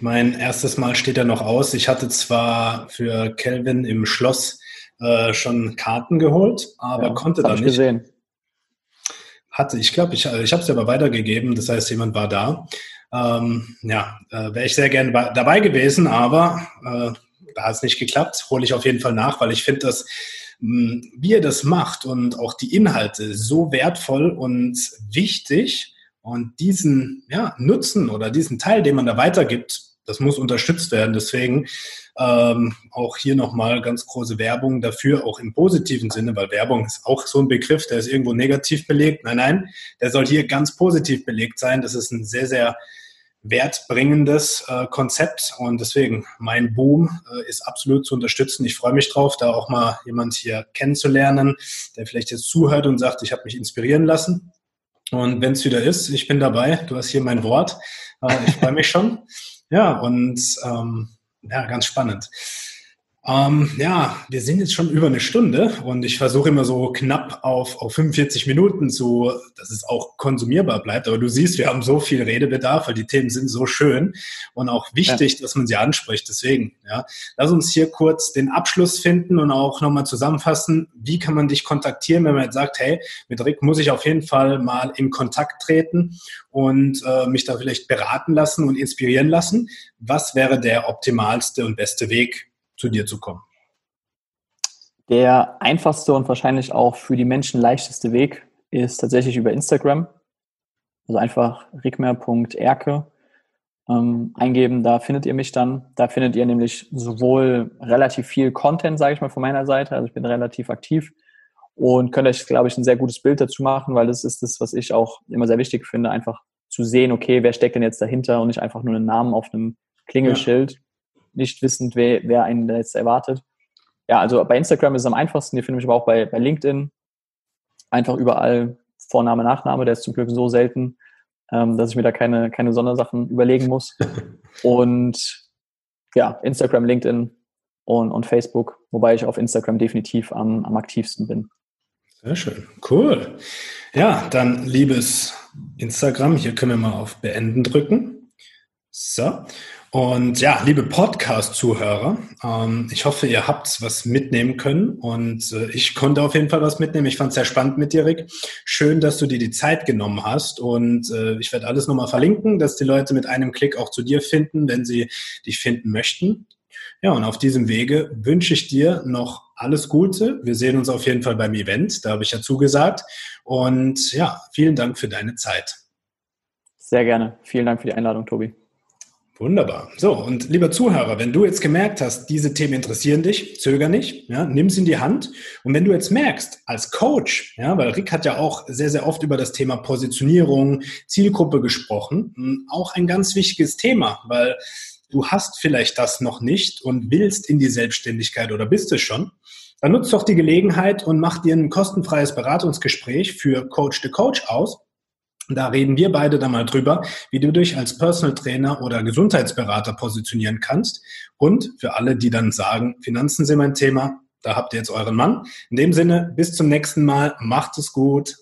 Mein erstes Mal steht ja noch aus. Ich hatte zwar für Kelvin im Schloss äh, schon Karten geholt, aber ja, konnte da nicht. Gesehen. Hatte, ich glaube, ich, ich habe es aber weitergegeben, das heißt, jemand war da. Ähm, ja, äh, wäre ich sehr gerne dabei gewesen, aber äh, da hat es nicht geklappt. Hole ich auf jeden Fall nach, weil ich finde das hm, wie ihr das macht und auch die Inhalte so wertvoll und wichtig und diesen ja, Nutzen oder diesen Teil, den man da weitergibt, das muss unterstützt werden. Deswegen ähm, auch hier nochmal ganz große Werbung dafür, auch im positiven Sinne, weil Werbung ist auch so ein Begriff, der ist irgendwo negativ belegt. Nein, nein, der soll hier ganz positiv belegt sein. Das ist ein sehr, sehr wertbringendes äh, Konzept und deswegen mein Boom äh, ist absolut zu unterstützen. Ich freue mich drauf, da auch mal jemand hier kennenzulernen, der vielleicht jetzt zuhört und sagt, ich habe mich inspirieren lassen. Und wenn es wieder ist, ich bin dabei. Du hast hier mein Wort. Äh, ich freue mich schon. Ja, und ähm, ja, ganz spannend. Ähm, ja, wir sind jetzt schon über eine Stunde und ich versuche immer so knapp auf, auf 45 Minuten zu, dass es auch konsumierbar bleibt. Aber du siehst, wir haben so viel Redebedarf, weil die Themen sind so schön und auch wichtig, ja. dass man sie anspricht. Deswegen, ja, lass uns hier kurz den Abschluss finden und auch nochmal zusammenfassen. Wie kann man dich kontaktieren, wenn man jetzt sagt, hey, mit Rick muss ich auf jeden Fall mal in Kontakt treten und äh, mich da vielleicht beraten lassen und inspirieren lassen? Was wäre der optimalste und beste Weg? Zu dir zu kommen? Der einfachste und wahrscheinlich auch für die Menschen leichteste Weg ist tatsächlich über Instagram. Also einfach rigmer.erke ähm, eingeben, da findet ihr mich dann. Da findet ihr nämlich sowohl relativ viel Content, sage ich mal, von meiner Seite, also ich bin relativ aktiv und könnt euch, glaube ich, ein sehr gutes Bild dazu machen, weil das ist das, was ich auch immer sehr wichtig finde, einfach zu sehen, okay, wer steckt denn jetzt dahinter und nicht einfach nur einen Namen auf einem Klingelschild. Ja nicht wissend, wer, wer einen da jetzt erwartet. Ja, also bei Instagram ist es am einfachsten. Ihr findet mich aber auch bei, bei LinkedIn. Einfach überall Vorname, Nachname. Der ist zum Glück so selten, ähm, dass ich mir da keine, keine Sondersachen überlegen muss. Und ja, Instagram, LinkedIn und, und Facebook, wobei ich auf Instagram definitiv am, am aktivsten bin. Sehr schön, cool. Ja, dann liebes Instagram, hier können wir mal auf Beenden drücken. So. Und ja, liebe Podcast-Zuhörer, ähm, ich hoffe, ihr habt was mitnehmen können und äh, ich konnte auf jeden Fall was mitnehmen. Ich fand es sehr spannend mit dir, Rick. Schön, dass du dir die Zeit genommen hast und äh, ich werde alles nochmal verlinken, dass die Leute mit einem Klick auch zu dir finden, wenn sie dich finden möchten. Ja, und auf diesem Wege wünsche ich dir noch alles Gute. Wir sehen uns auf jeden Fall beim Event, da habe ich ja zugesagt. Und ja, vielen Dank für deine Zeit. Sehr gerne. Vielen Dank für die Einladung, Tobi. Wunderbar. So, und lieber Zuhörer, wenn du jetzt gemerkt hast, diese Themen interessieren dich, zöger nicht, ja, nimm es in die Hand. Und wenn du jetzt merkst, als Coach, ja, weil Rick hat ja auch sehr, sehr oft über das Thema Positionierung, Zielgruppe gesprochen, hm, auch ein ganz wichtiges Thema, weil du hast vielleicht das noch nicht und willst in die Selbstständigkeit oder bist es schon, dann nutzt doch die Gelegenheit und mach dir ein kostenfreies Beratungsgespräch für Coach the Coach aus da reden wir beide dann mal drüber, wie du dich als Personal Trainer oder Gesundheitsberater positionieren kannst. Und für alle, die dann sagen, Finanzen sind mein Thema, da habt ihr jetzt euren Mann. In dem Sinne, bis zum nächsten Mal. Macht es gut.